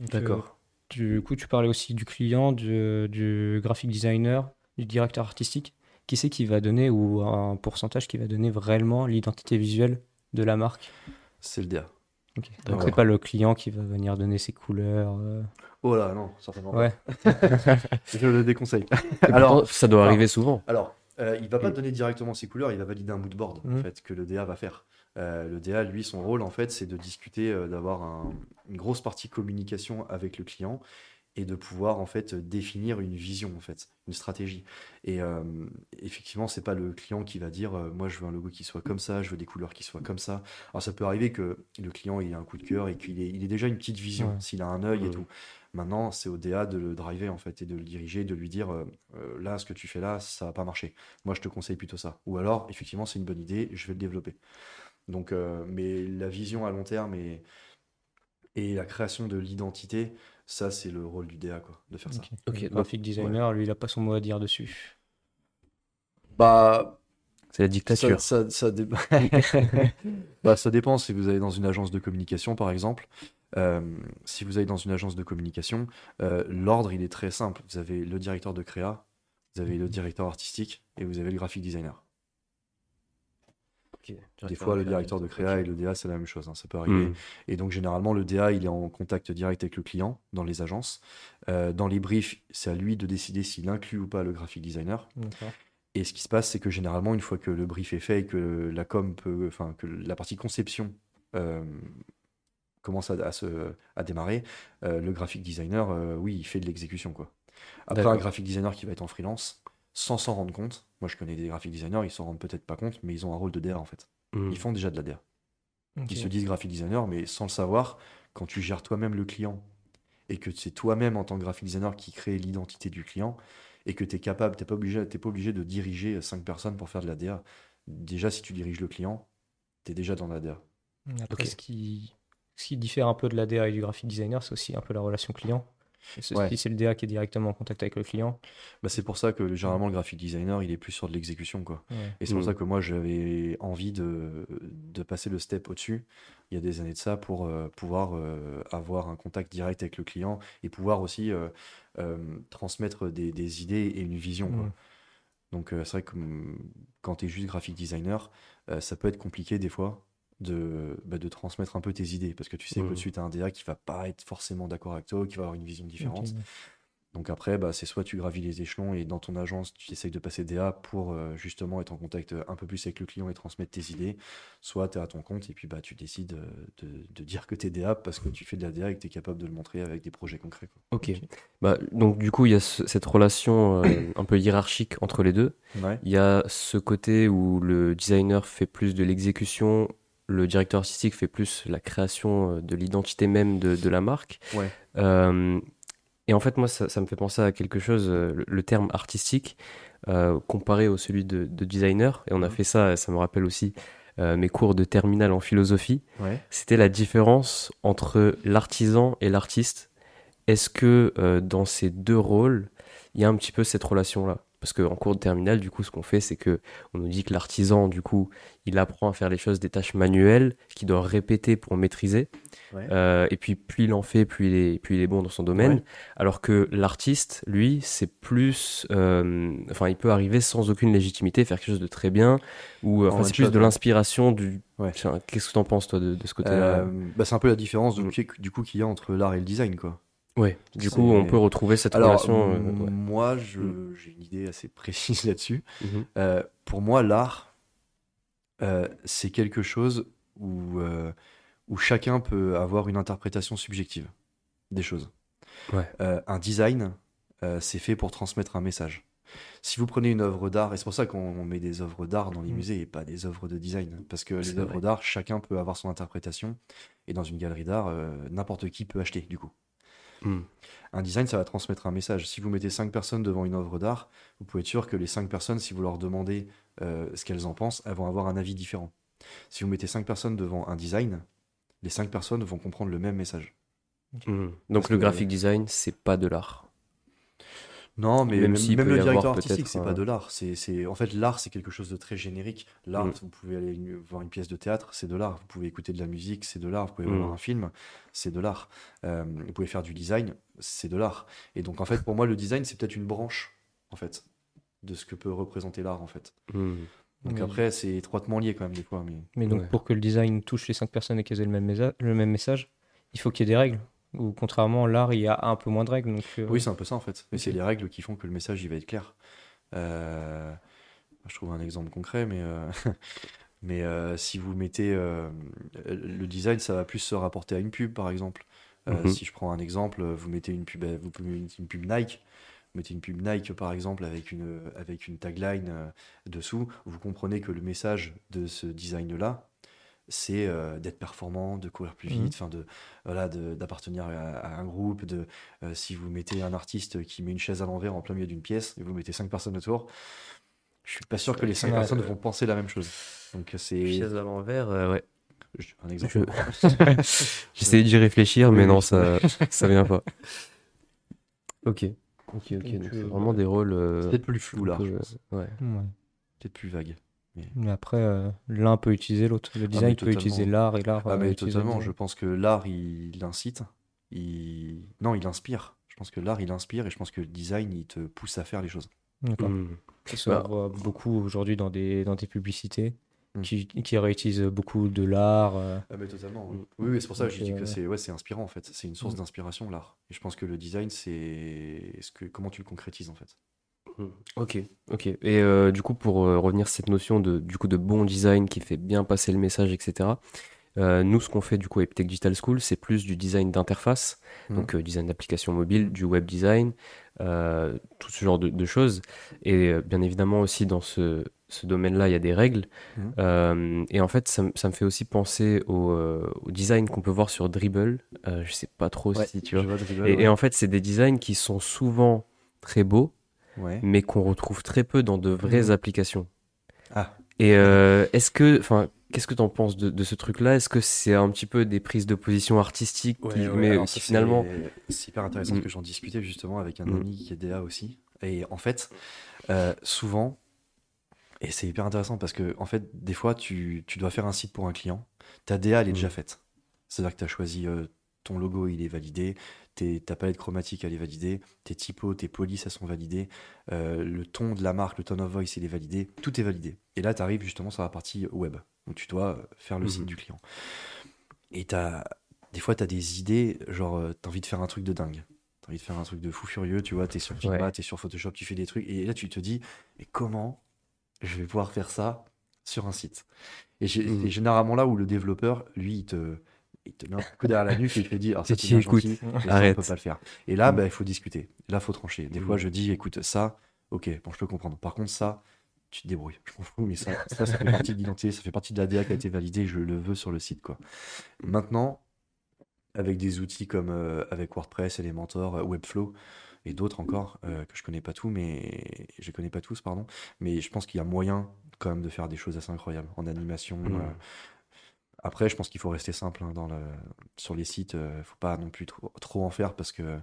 D'accord. Du coup, tu parlais aussi du client, du, du graphic designer, du directeur artistique. Qui c'est qui va donner ou un pourcentage qui va donner vraiment l'identité visuelle de la marque? C'est le DA. Donc c'est pas le client qui va venir donner ses couleurs. Euh. Oh là, non, certainement ouais. [laughs] Je le déconseille. [laughs] alors, ça doit arriver souvent. Alors, euh, il va pas donner directement ses couleurs, il va valider un moodboard en mmh. fait que le DA va faire. Euh, le DA, lui, son rôle en fait, c'est de discuter, d'avoir une grosse partie communication avec le client et de pouvoir en fait définir une vision en fait, une stratégie. Et euh, effectivement, c'est pas le client qui va dire euh, moi je veux un logo qui soit comme ça, je veux des couleurs qui soient comme ça. Alors ça peut arriver que le client il ait un coup de cœur et qu'il ait, il ait déjà une petite vision, s'il a un œil et tout. Maintenant, c'est au DA de le driver en fait et de le diriger, de lui dire euh, là ce que tu fais là, ça va pas marcher. Moi je te conseille plutôt ça. Ou alors effectivement c'est une bonne idée, je vais le développer. Donc, mais la vision à long terme et, et la création de l'identité, ça, c'est le rôle du DA, quoi, de faire ça. Ok, le graphic designer, lui, il n'a pas son mot à dire dessus. Bah. C'est la dictature. Ça, ça, [laughs] bah, ça, dépend si vous allez dans une agence de communication, par exemple. Euh, si vous allez dans une agence de communication, euh, l'ordre, il est très simple. Vous avez le directeur de créa, vous avez le directeur artistique et vous avez le graphic designer. Des fois, le directeur de créa et le DA, c'est la même chose, hein, ça peut arriver. Hmm. Et donc, généralement, le DA, il est en contact direct avec le client dans les agences. Euh, dans les briefs, c'est à lui de décider s'il inclut ou pas le graphic designer. Et ce qui se passe, c'est que généralement, une fois que le brief est fait et que la com peut, enfin, que la partie conception euh, commence à, se, à démarrer, euh, le graphic designer, oui, il fait de l'exécution, quoi. Après, un graphic designer qui va être en freelance, sans s'en rendre compte. Moi, je connais des graphic designers, ils s'en rendent peut-être pas compte, mais ils ont un rôle de DA en fait. Hmm. Ils font déjà de la DA. Ils se disent graphic designer, mais sans le savoir, quand tu gères toi-même le client et que c'est toi-même en tant que graphic designer qui crée l'identité du client et que tu es capable, tu n'es pas, obligé, pas obligé de diriger cinq personnes pour faire de la DA. Déjà, si tu diriges le client, tu es déjà dans la DA. Après, ce, qui, ce qui diffère un peu de la DA et du graphic designer, c'est aussi un peu la relation client. Si c'est le DA qui est directement en contact avec le client. Bah, c'est pour ça que généralement le graphic designer il est plus sur de l'exécution. quoi. Et c'est pour mm. ça que moi j'avais envie de, de, passer le step au-dessus il y a des années de ça pour euh, pouvoir euh, avoir un contact direct avec le client et pouvoir aussi euh, transmettre des, des, idées et une vision. Quoi. Mm. Donc c'est vrai que mm, quand tu es juste graphic designer, ça peut être compliqué des fois de, bah, de transmettre un peu tes idées parce que tu sais que tu as un DA qui va pas être forcément d'accord avec toi, qui va avoir une vision différente. Donc après, bah, c'est soit tu gravis les échelons et dans ton agence, tu essayes de passer DA pour euh, justement être en contact un peu plus avec le client et transmettre tes idées, soit tu es à ton compte et puis bah, tu décides euh, de, dire que tu es DA parce que tu fais de la DA et que tu es capable de le montrer avec des projets concrets. Ok. Bah, donc du coup, il y a cette relation euh, un peu hiérarchique entre les deux. Il y a ce côté où le designer fait plus de l'exécution le directeur artistique fait plus la création euh, de l'identité même de, la marque. Euh, et en fait, moi, ça, me fait penser à quelque chose, euh, le, terme artistique, comparé au celui de, designer. Et on a fait ça, ça me rappelle aussi mes cours de terminale en philosophie. C'était la différence entre l'artisan et l'artiste. est-ce que dans ces deux rôles, il y a un petit peu cette relation-là? Parce qu'en cours de terminale, du coup, ce qu'on fait, c'est que on nous dit que l'artisan, du coup, il apprend à faire les choses des tâches manuelles qu'il doit répéter pour maîtriser. Ouais. Euh, et puis, plus il en fait, plus il est, plus il est bon dans son domaine. Ouais. Alors que l'artiste, lui, c'est plus. euh, Enfin, il peut arriver sans aucune légitimité, faire quelque chose de très bien. Ou euh, En enfin, c'est plus de l'inspiration du. Ouais. Tiens, Qu'est-ce que t'en penses, toi, de, de ce côté-là? Euh, bah, c'est un peu la différence Mm. du coup qu'il y a entre l'art et le design, quoi. Ouais. Du coup, on peut retrouver cette Alors, relation. euh, ouais. moi, je- j'ai une idée assez précise [laughs] là-dessus. Mhm. Euh, pour moi, l'art, euh, c'est quelque chose où, euh, où chacun peut avoir une interprétation subjective des choses. Ouais. Un design, c'est fait pour transmettre un message. Si vous prenez une œuvre d'art, et c'est pour ça qu'on met des œuvres d'art dans les Mm. musées et pas des œuvres de design, parce que les œuvres d'art, chacun peut avoir son interprétation, et dans une galerie d'art, n'importe qui peut acheter, du coup. Mm. Un design, ça va transmettre un message. Si vous mettez cinq personnes devant une œuvre d'art, vous pouvez être sûr que les cinq personnes, si vous leur demandez euh, ce qu'elles en pensent, elles vont avoir un avis différent. Si vous mettez cinq personnes devant un design, les cinq personnes vont comprendre le même message. Mm. Donc Parce le que- graphic design, c'est pas de l'art. Non, mais Même même, s'il même le directeur artistique, c'est un- pas de l'art. C'est, c'est... En fait, l'art, c'est quelque chose de très générique. L'art, Mm. vous pouvez aller une- voir une pièce de théâtre, c'est de l'art. Vous pouvez écouter de la musique, c'est de l'art. Vous pouvez Mm. voir un film, c'est de l'art. Euh, vous pouvez faire du design, c'est de l'art. Et donc, en fait, pour moi, le design, c'est peut-être une branche, en fait, de ce que peut représenter l'art, en fait. Mm. Donc Oui. après, c'est étroitement lié quand même des fois. Mais... Mais donc, Ouais. pour que le design touche les cinq personnes et qu'elles aient le même, mésa- le même message, il faut qu'il y ait des règles. Ou contrairement, l'art, il y a un peu moins de règles. Donc, euh, Oui, c'est un peu ça en fait. Mais c'est les règles qui font que le message il va être clair. Euh, Je trouve un exemple concret, mais, euh, [laughs] mais euh, si vous mettez euh, le design, ça va plus se rapporter à une pub par exemple. Euh, Mhm. Si je prends un exemple, vous mettez une pub, vous mettre une pub Nike. Vous mettez une pub Nike par exemple avec une, avec une tagline euh, dessous, vous comprenez que le message de ce design-là, c'est euh, d'être performant, de courir plus Mhm. vite, enfin de voilà, de- d'appartenir à, à un groupe. De euh, si vous mettez un artiste qui met une chaise à l'envers en plein milieu d'une pièce et vous mettez cinq personnes autour, je suis pas sûr que les cinq Ouais. personnes vont penser la même chose. Donc c'est Chaise à l'envers, euh, ouais. un exemple. [laughs] J'essayais d'y réfléchir, mais non, ça, ça vient pas. Ok. Ok, ok. Donc, Donc, c'est euh, vraiment des rôles. euh, C'est peut-être plus flou là, peu, je pense. euh, ouais. ouais. peut-être plus vague. Mais après, euh, l'un peut utiliser l'autre. Le design peut utiliser l'art et l'art. Ah euh, mais totalement, je pense que l'art il, il incite, il non il inspire. Je pense que l'art il inspire et je pense que le design il te pousse à faire les choses. D'accord. Mm. Ça Bah, voit beaucoup aujourd'hui dans des, dans des publicités Mm. qui, qui réutilisent beaucoup de l'art. euh, Ah mais totalement. oui. Oui, c'est pour ça que je dis euh, que c'est ouais, c'est inspirant en fait. C'est une source Mm. d'inspiration l'art. Et je pense que le design c'est ce que comment tu le concrétises en fait. Mm. Ok, ok. Et euh, du coup, pour euh, revenir sur cette notion de, du coup, de bon design qui fait bien passer le message, etc., euh, nous, ce qu'on fait du coup à Epitech Digital School, c'est plus du design d'interface, Mhm. donc euh, design d'application mobile, du web design, euh, tout ce genre de, de choses. Et bien évidemment aussi dans ce, ce domaine-là, il y a des règles. Euh, et en fait, ça, me- ça me fait aussi penser au, au design qu'on peut voir sur Dribble. Je sais pas trop si tu vois. Et, ouais. et en fait, c'est des designs qui sont souvent très beaux, Ouais. mais qu'on retrouve très peu dans de vraies Mhm. applications. Ah. Et euh, est-ce que, enfin, qu'est-ce que tu en penses de, de ce truc-là? Est-ce que c'est un petit peu des prises de position artistiques, qui- Ouais, ouais, mais qui ça, finalement, c'est- hyper intéressant Mm. que j'en discutais justement avec un Mm. ami qui est DA aussi. Et en fait, euh, souvent, et c'est hyper intéressant parce que en fait, des fois, tu, tu dois faire un site pour un client. Ta DA, elle est Mm. déjà faite. C'est-à-dire que tu as choisi euh, ton logo, il est validé. Tes- ta palette chromatique, elle est validée. Tes typos, tes polices, elles sont validées. euh, le ton de la marque, le tone of voice, il est validé. Tout est validé. Et là, tu arrives justement sur la partie web. où tu dois faire le Mhm. site du client. Et t'as, des fois, tu as des idées, genre, tu as envie de faire un truc de dingue. Tu as envie de faire un truc de fou furieux, tu vois, tu es sur Figma, Ouais. tu es sur Photoshop, tu fais des trucs. Et là, tu te dis, mais comment je vais pouvoir faire ça sur un site? Et j'ai- Mhm. généralement là où le développeur, lui, il te, il te met un coup derrière la nuque et il te dit, alors ça, Et c'est tu bien écoutes. gentil, mais ça, on Arrête. peut pas le faire. Et là, Mhm. bah, il faut discuter. Là, il faut trancher. Des fois, Mhm. je dis, écoute, ça, ok, bon, je peux comprendre. Par contre, ça, tu te débrouilles. Je m'en fous, mais ça, ça, ça fait partie de l'identité, ça fait partie de l'ADA qui a été validé, je le veux sur le site, quoi. Maintenant, avec des outils comme euh, avec WordPress, Elementor, euh, Webflow et d'autres encore, euh, que je connais pas tous, mais je connais pas tous, pardon, mais je pense qu'il y a moyen quand même de faire des choses assez incroyables en animation. Euh, Après, je pense qu'il faut rester simple hein, dans le, sur les sites. Il faut pas non plus trop, trop en faire parce que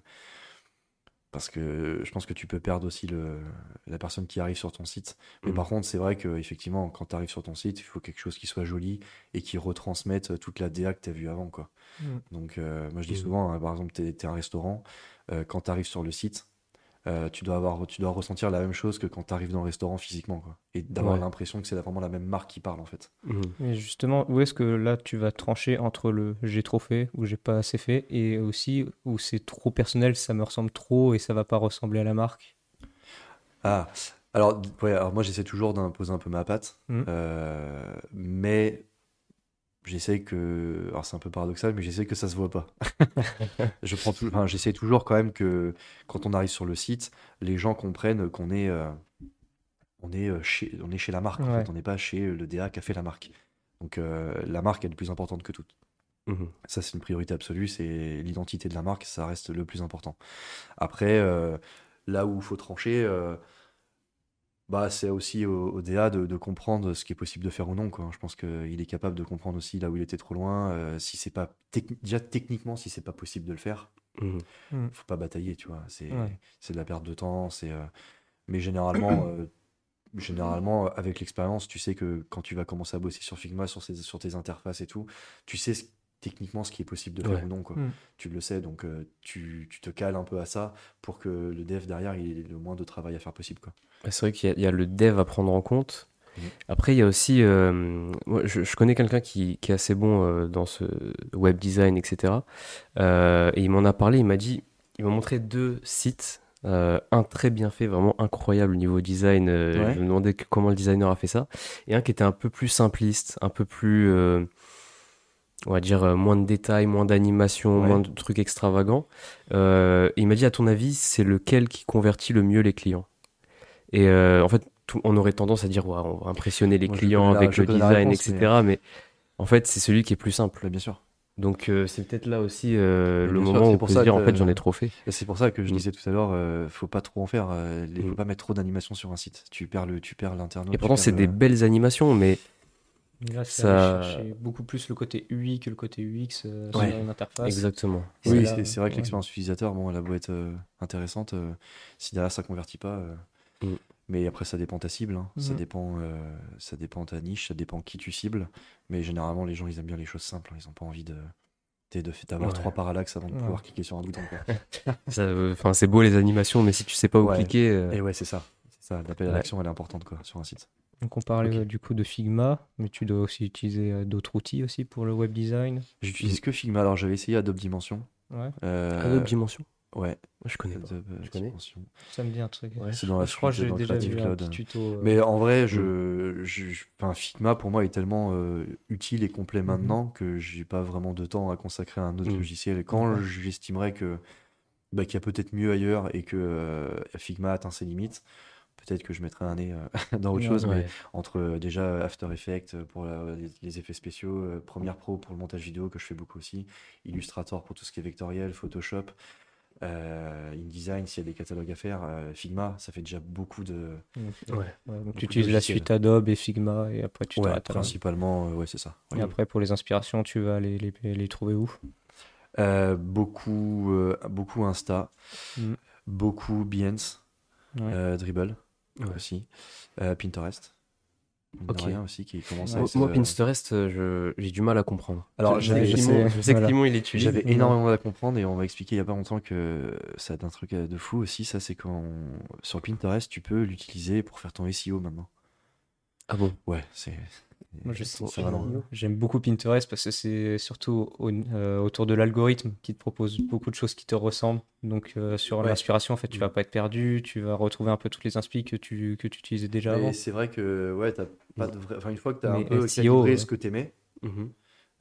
parce que je pense que tu peux perdre aussi le, la personne qui arrive sur ton site. Mais Mhm. par contre, c'est vrai qu'effectivement, quand tu arrives sur ton site, il faut quelque chose qui soit joli et qui retransmette toute la DA que tu as vue avant. Quoi. Mhm. Donc, euh, moi, je dis souvent, hein, par exemple, tu es, un restaurant, euh, quand tu arrives sur le site, euh, tu, dois avoir, tu dois ressentir la même chose que quand tu arrives dans le restaurant physiquement. Quoi. Et d'avoir Ouais. l'impression que c'est vraiment la même marque qui parle, en fait. Mais justement, où est-ce que là tu vas trancher entre le j'ai trop fait ou j'ai pas assez fait et aussi où c'est trop personnel, ça me ressemble trop et ça va pas ressembler à la marque? Ah, alors, ouais, alors moi j'essaie toujours d'imposer un peu ma patte, Mhm. euh, mais j'essaie que, alors c'est un peu paradoxal, mais j'essaie que ça se voit pas. [laughs] Je prends tout, enfin, j'essaie toujours quand même que quand on arrive sur le site, les gens comprennent qu'on est, euh, on est euh, chez, on est chez la marque, en Ouais. fait. on n'est pas chez le DA qui a fait la marque. Donc euh, la marque est le plus importante que tout. Mhm. Ça, c'est une priorité absolue, c'est l'identité de la marque, ça reste le plus important. Après, euh, là où il faut trancher, bah, c'est aussi au, au DA de, de comprendre ce qui est possible de faire ou non. Quoi. Je pense qu'il est capable de comprendre aussi là où il était trop loin. euh, si c'est pas déjà techniquement, si c'est pas possible de le faire, Mhm. faut pas batailler, tu vois. C'est Ouais. c'est de la perte de temps. C'est euh, mais généralement. [clears throat] euh, Généralement, avec l'expérience, tu sais que quand tu vas commencer à bosser sur Figma, sur, ces- sur tes interfaces et tout, tu sais ce- techniquement ce qui est possible de faire Ouais. ou non. Quoi. Mm. Tu le sais, donc euh, tu, tu te cales un peu à ça pour que le dev derrière il ait le moins de travail à faire possible. Quoi. C'est vrai qu'il y, a- il y a le dev à prendre en compte. Mhm. Après, il y a aussi. euh, moi, je, je connais quelqu'un qui, qui est assez bon euh, dans ce web design, etc. Et il m'en a parlé. Il m'a dit il m'a montré deux sites. un très bien fait, vraiment incroyable au niveau design. Ouais. Je me demandais comment le designer a fait ça. Et un qui était un peu plus simpliste, un peu plus. On va dire euh, moins de détails, moins d'animation, Ouais. moins de trucs extravagants. Euh, il m'a dit, à ton avis, c'est lequel qui convertit le mieux les clients? Et euh, en fait, tout- on aurait tendance à dire, ouais, on va impressionner les Moi, clients la- avec le design, réponse, etc. Mais... en fait, c'est celui qui est plus simple. Bien sûr. Donc c'est peut-être là aussi le sûr, moment c'est où on peut se dire, que- en fait, j'en ai trop fait. C'est pour ça que je Mm. disais tout à l'heure, faut pas trop en faire. Il faut Mm. pas mettre trop d'animation sur un site. Tu perds le, tu perds l'internaute. Et pourtant, c'est des belles animations, Mais là, Ça- chercher beaucoup plus le côté UI que le côté UX euh, Ouais. sur une interface. exactement. Oui, c'est vrai que l'expérience utilisateur, bon, elle a beau être euh, intéressante, euh, si derrière ça convertit pas. euh, Mm. Mais après, ça dépend ta cible, hein. ça Mm. dépend, euh, ça dépend ta niche, ça dépend qui tu cibles. Mais généralement, les gens, ils aiment bien les choses simples. hein. Ils ont pas envie de d'avoir Ouais. trois parallaxes avant de Ouais. pouvoir cliquer sur un bouton. [laughs] Ça, euh, Enfin, c'est beau les animations, mais si tu sais pas où Ouais. cliquer, euh, Et ouais, c'est ça. C'est ça. L'appel à Ouais. l'action, elle est importante quoi, sur un site. Donc on parlait Ok. euh, du coup de Figma, mais tu dois aussi utiliser euh, d'autres outils aussi pour le web design. J'utilise que Figma. Alors, j'avais essayé Adobe Dimension. Ouais, Euh, Adobe Dimension? Ouais, Je connais pas. Adobe connais Dimension. ça me dit un truc. Ouais. C'est dans la je crois que suite, j'ai déjà Creative vu un Cloud. petit tuto. euh, Mais en vrai, Mm. je, je- je- enfin, Figma pour moi est tellement euh, utile et complet Mhm. maintenant que j'ai pas vraiment de temps à consacrer à un autre Mm. logiciel. Et quand j'estimerais que bah, qu'il y a peut-être mieux ailleurs et que euh, Figma atteint ses limites, peut-être que je mettrais un nez euh, [laughs] dans autre Ouais. chose. Mais Ouais. entre euh, déjà After Effects pour la- les, les effets spéciaux, euh, Premiere Pro pour le montage vidéo que je fais beaucoup aussi, Illustrator pour tout ce qui est vectoriel, Photoshop. Euh, InDesign, s'il y a des catalogues à faire, euh, Figma, ça fait déjà beaucoup de, donc, Ouais. ouais, donc Beaucoup tu de utilises la logiciels. suite Adobe et Figma et après tu ouais, t'arrêtes là. principalement, euh, ouais, c'est ça. Et après pour les inspirations, tu vas les, les, les trouver où? Euh, beaucoup, euh, beaucoup Insta, Mm. beaucoup Behance, Ouais. euh, Dribble Ouais. aussi, euh, Pinterest. Ok. aussi qui commence Ouais, à Moi, euh, Pinterest, euh, je- j'ai du mal à comprendre. Alors, je, j'avais- je sais, je sais que il étudie. J'avais énormément à comprendre et on m'a expliqué il y a pas longtemps que ça a un truc de fou aussi. Ça, c'est quand sur Pinterest, tu peux l'utiliser pour faire ton SEO maintenant. Ah bon? Ouais, c'est. Moi, J'aime beaucoup Pinterest parce que c'est surtout au- euh, autour de l'algorithme qui te propose beaucoup de choses qui te ressemblent. Donc euh, sur Ouais. l'inspiration, en fait, tu Mm. vas pas être perdu, tu vas retrouver un peu toutes les inspi que tu, que tu utilisais déjà avant. Mais c'est vrai que ouais, t'as pas de vrai- Enfin, une fois que tu as un peu SEO, ouais. ce que t'aimais, Mhm.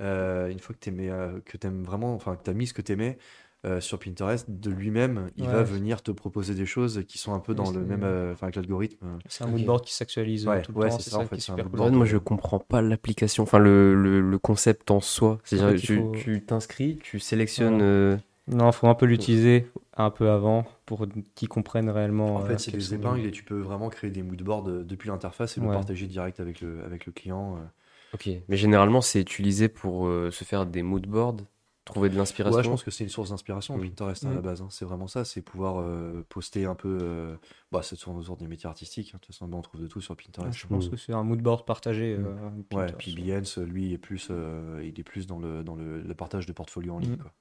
euh, une fois que euh, que t'aimes vraiment, enfin que t'as mis ce que t'aimais euh, sur Pinterest, de lui-même, il Ouais. va venir te proposer des choses qui sont un peu dans le c'est- même, euh, enfin avec l'algorithme. euh. C'est un moodboard qui s'actualise euh, Ouais, tout le ouais, temps. c'est C'est ça, en fait, c'est super cool. En fait, moi, de- je comprends pas l'application, enfin le, le, le concept en soi. C'est-à-dire, En fait, il tu faut- tu t'inscris, tu sélectionnes. Euh, Non, faut un peu l'utiliser un peu avant pour qu'ils comprennent réellement. En euh, fait, c'est quels des épingles et tu peux vraiment créer des moodboards euh, depuis l'interface et le partager direct avec le, avec le client. euh. Ok, mais généralement c'est utilisé pour euh, se faire des mood boards, trouver de l'inspiration. Ouais, je pense que c'est une source d'inspiration, Oui. Pinterest, à Mm. la base. hein. C'est vraiment ça, c'est pouvoir euh, poster un peu. euh, Bah, c'est autour des métiers artistiques. hein. De toute façon, bah, on trouve de tout sur Pinterest. Je pense Mm. que c'est un mood board partagé. Mm. euh, Ouais, puis Behance, lui, est plus, euh, il est plus dans le, dans le, le partage de portfolio en ligne. Mm. Quoi.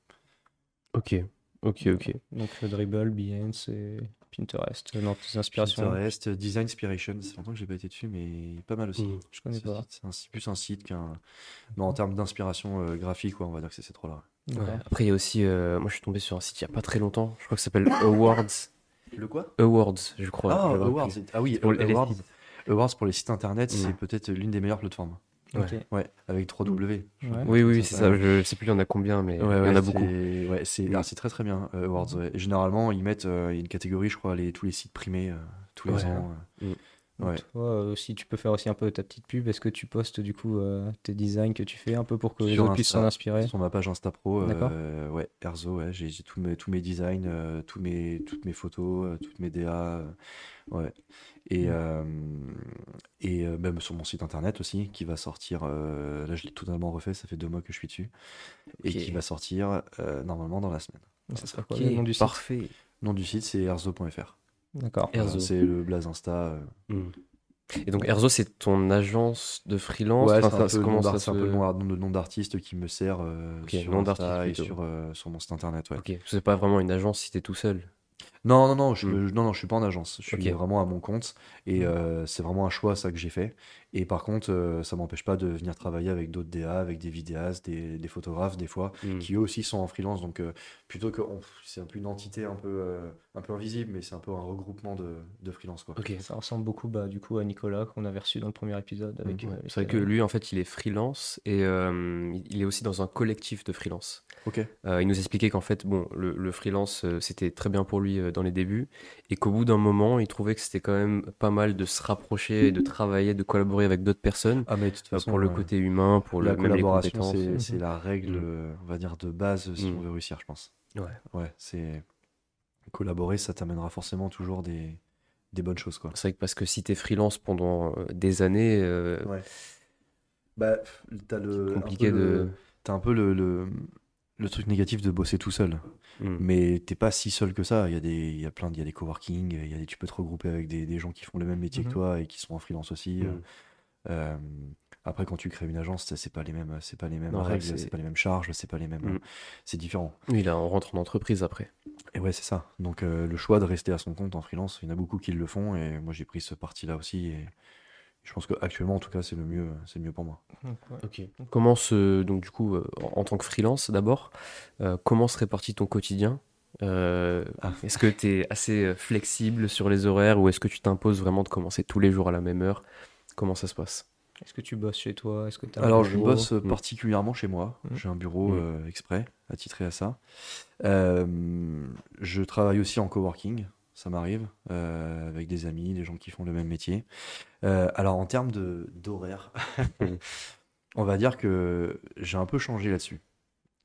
Ok, ok, ok. Donc euh, Dribble, Behance et Pinterest. dans tes inspirations. Pinterest, Design Inspiration, c'est longtemps que j'ai pas été dessus, mais pas mal aussi. Mm. Je connais pas. C'est plus un site qu'un. Mais en termes d'inspiration euh, graphique, ouais, on va dire que c'est ces trois-là. Ouais. Après il y a aussi, euh, moi je suis tombé sur un site il y a pas très longtemps, je crois que ça s'appelle [laughs] Awards. Le quoi? Awards, je crois. Ah, Awards. Ah oui, pour les Awards. sites. Awards pour les sites internet, Mm. c'est peut-être l'une des meilleures plateformes. Ouais. Avec 3W. je crois. Ouais. Oui, oui, c'est ça. Ouais. Je sais plus il y en a combien, mais Ouais, il y en a c'est- beaucoup. Ouais, c'est Mm. ah, c'est très très bien, euh, Awards. généralement, ils mettent euh, il y a une catégorie, je crois, les, tous les sites primés euh, tous les Ouais. ans. euh. Ouais. Toi euh, aussi, tu peux faire aussi un peu ta petite pub. Est-ce que tu postes du coup euh, tes designs que tu fais un peu pour que les Sur autres puissent s'en inspirer Sur ma page Insta Pro, euh, ouais, Erzo, ouais, j'ai tous mes, tous mes designs, euh, tous mes, toutes mes photos, toutes mes DA, ouais. Et, Mm. euh, et euh, même sur mon site internet aussi, qui va sortir, euh, là je l'ai totalement refait, ça fait deux mois que je suis dessus, et qui va sortir normalement dans la semaine. Ça sera quoi le nom du site? parfait. Le nom du site c'est erzo.fr. D'accord. Erzo. Voilà, c'est le blaze Insta. euh, Mm. Et donc Erzo, c'est ton agence de freelance Ouais, c'est un, ça- peu le comment nom ça un peu le nom, d'artiste qui me sert euh, sur nom Insta d'artiste et sur, euh, sur mon site internet. Ouais. Ok, c'est pas vraiment une agence si t'es tout seul. Non, non, non, je, Mm. je- non, non, je suis pas en agence. Je suis vraiment à mon compte et Mm. euh, c'est vraiment un choix ça que j'ai fait. Et par contre, euh, ça m'empêche pas de venir travailler avec d'autres DA, avec des vidéastes, des, des photographes des fois, Mm. qui eux aussi sont en freelance. Donc euh, plutôt que c'est un peu une entité un peu, euh, un peu invisible, mais c'est un peu un regroupement de, de freelance quoi. Ok. Ça ressemble beaucoup bah, du coup à Nicolas qu'on avait reçu dans le premier épisode. Avec, Mhm. euh, c'est vrai que salariés. lui, en fait, il est freelance et euh, il est aussi dans un collectif de freelance. Ok. Euh, il nous expliquait qu'en fait, bon, le, le freelance, euh, c'était très bien pour lui euh, dans les débuts et qu'au bout d'un moment, il trouvait que c'était quand même pas mal de se rapprocher, et [laughs] de travailler, de collaborer avec d'autres personnes Ah mais de toute euh, façon, pour le euh, côté humain, pour la collaboration, c'est Mhm. la règle, euh, on va dire de base si Mm. on veut réussir, je pense. Ouais. Ouais, c'est collaborer, ça t'amènera forcément toujours des, des bonnes choses quoi. C'est vrai que parce que si t'es freelance pendant euh, des années, euh, Ouais. Bah, t'as le. compliqué un peu de- le- un peu le, le, le truc négatif de bosser tout seul. hmm. Mais t'es pas si seul que ça. Il y a, des, il y a plein de, il y a des coworking, il y a des, tu peux te regrouper avec des, des gens qui font le même métier Mhm. que toi et qui sont en freelance aussi. Mm. Euh, après, quand tu crées une agence, c'est- c'est pas les mêmes, c'est pas les mêmes Non, règles, c'est- pas les mêmes charges, c'est pas les mêmes. Mm. C'est différent. Oui, là, on rentre en entreprise après. Et ouais, c'est ça. Donc, euh, le choix de rester à son compte en freelance, il y en a beaucoup qui le font et moi j'ai pris ce parti-là aussi. Et je pense qu'actuellement, en tout cas, c'est le mieux, c'est le mieux pour moi. Ok. Comment se donc du coup euh, en, tant que freelance d'abord, euh, comment se répartit ton quotidien? Euh, Ah. Est-ce que tu es assez flexible sur les horaires ou est-ce que tu t'imposes vraiment de commencer tous les jours à la même heure? Comment ça se passe? Est-ce que tu bosses chez toi? Est-ce que t'as un Alors, je bosse Mm. particulièrement chez moi. Mm. J'ai un bureau Mm. euh, exprès, attitré à ça. Euh, je travaille aussi en coworking, ça m'arrive, euh, avec des amis, des gens qui font le même métier. Euh, alors, en termes de- d'horaire, [laughs] on va dire que j'ai un peu changé là-dessus.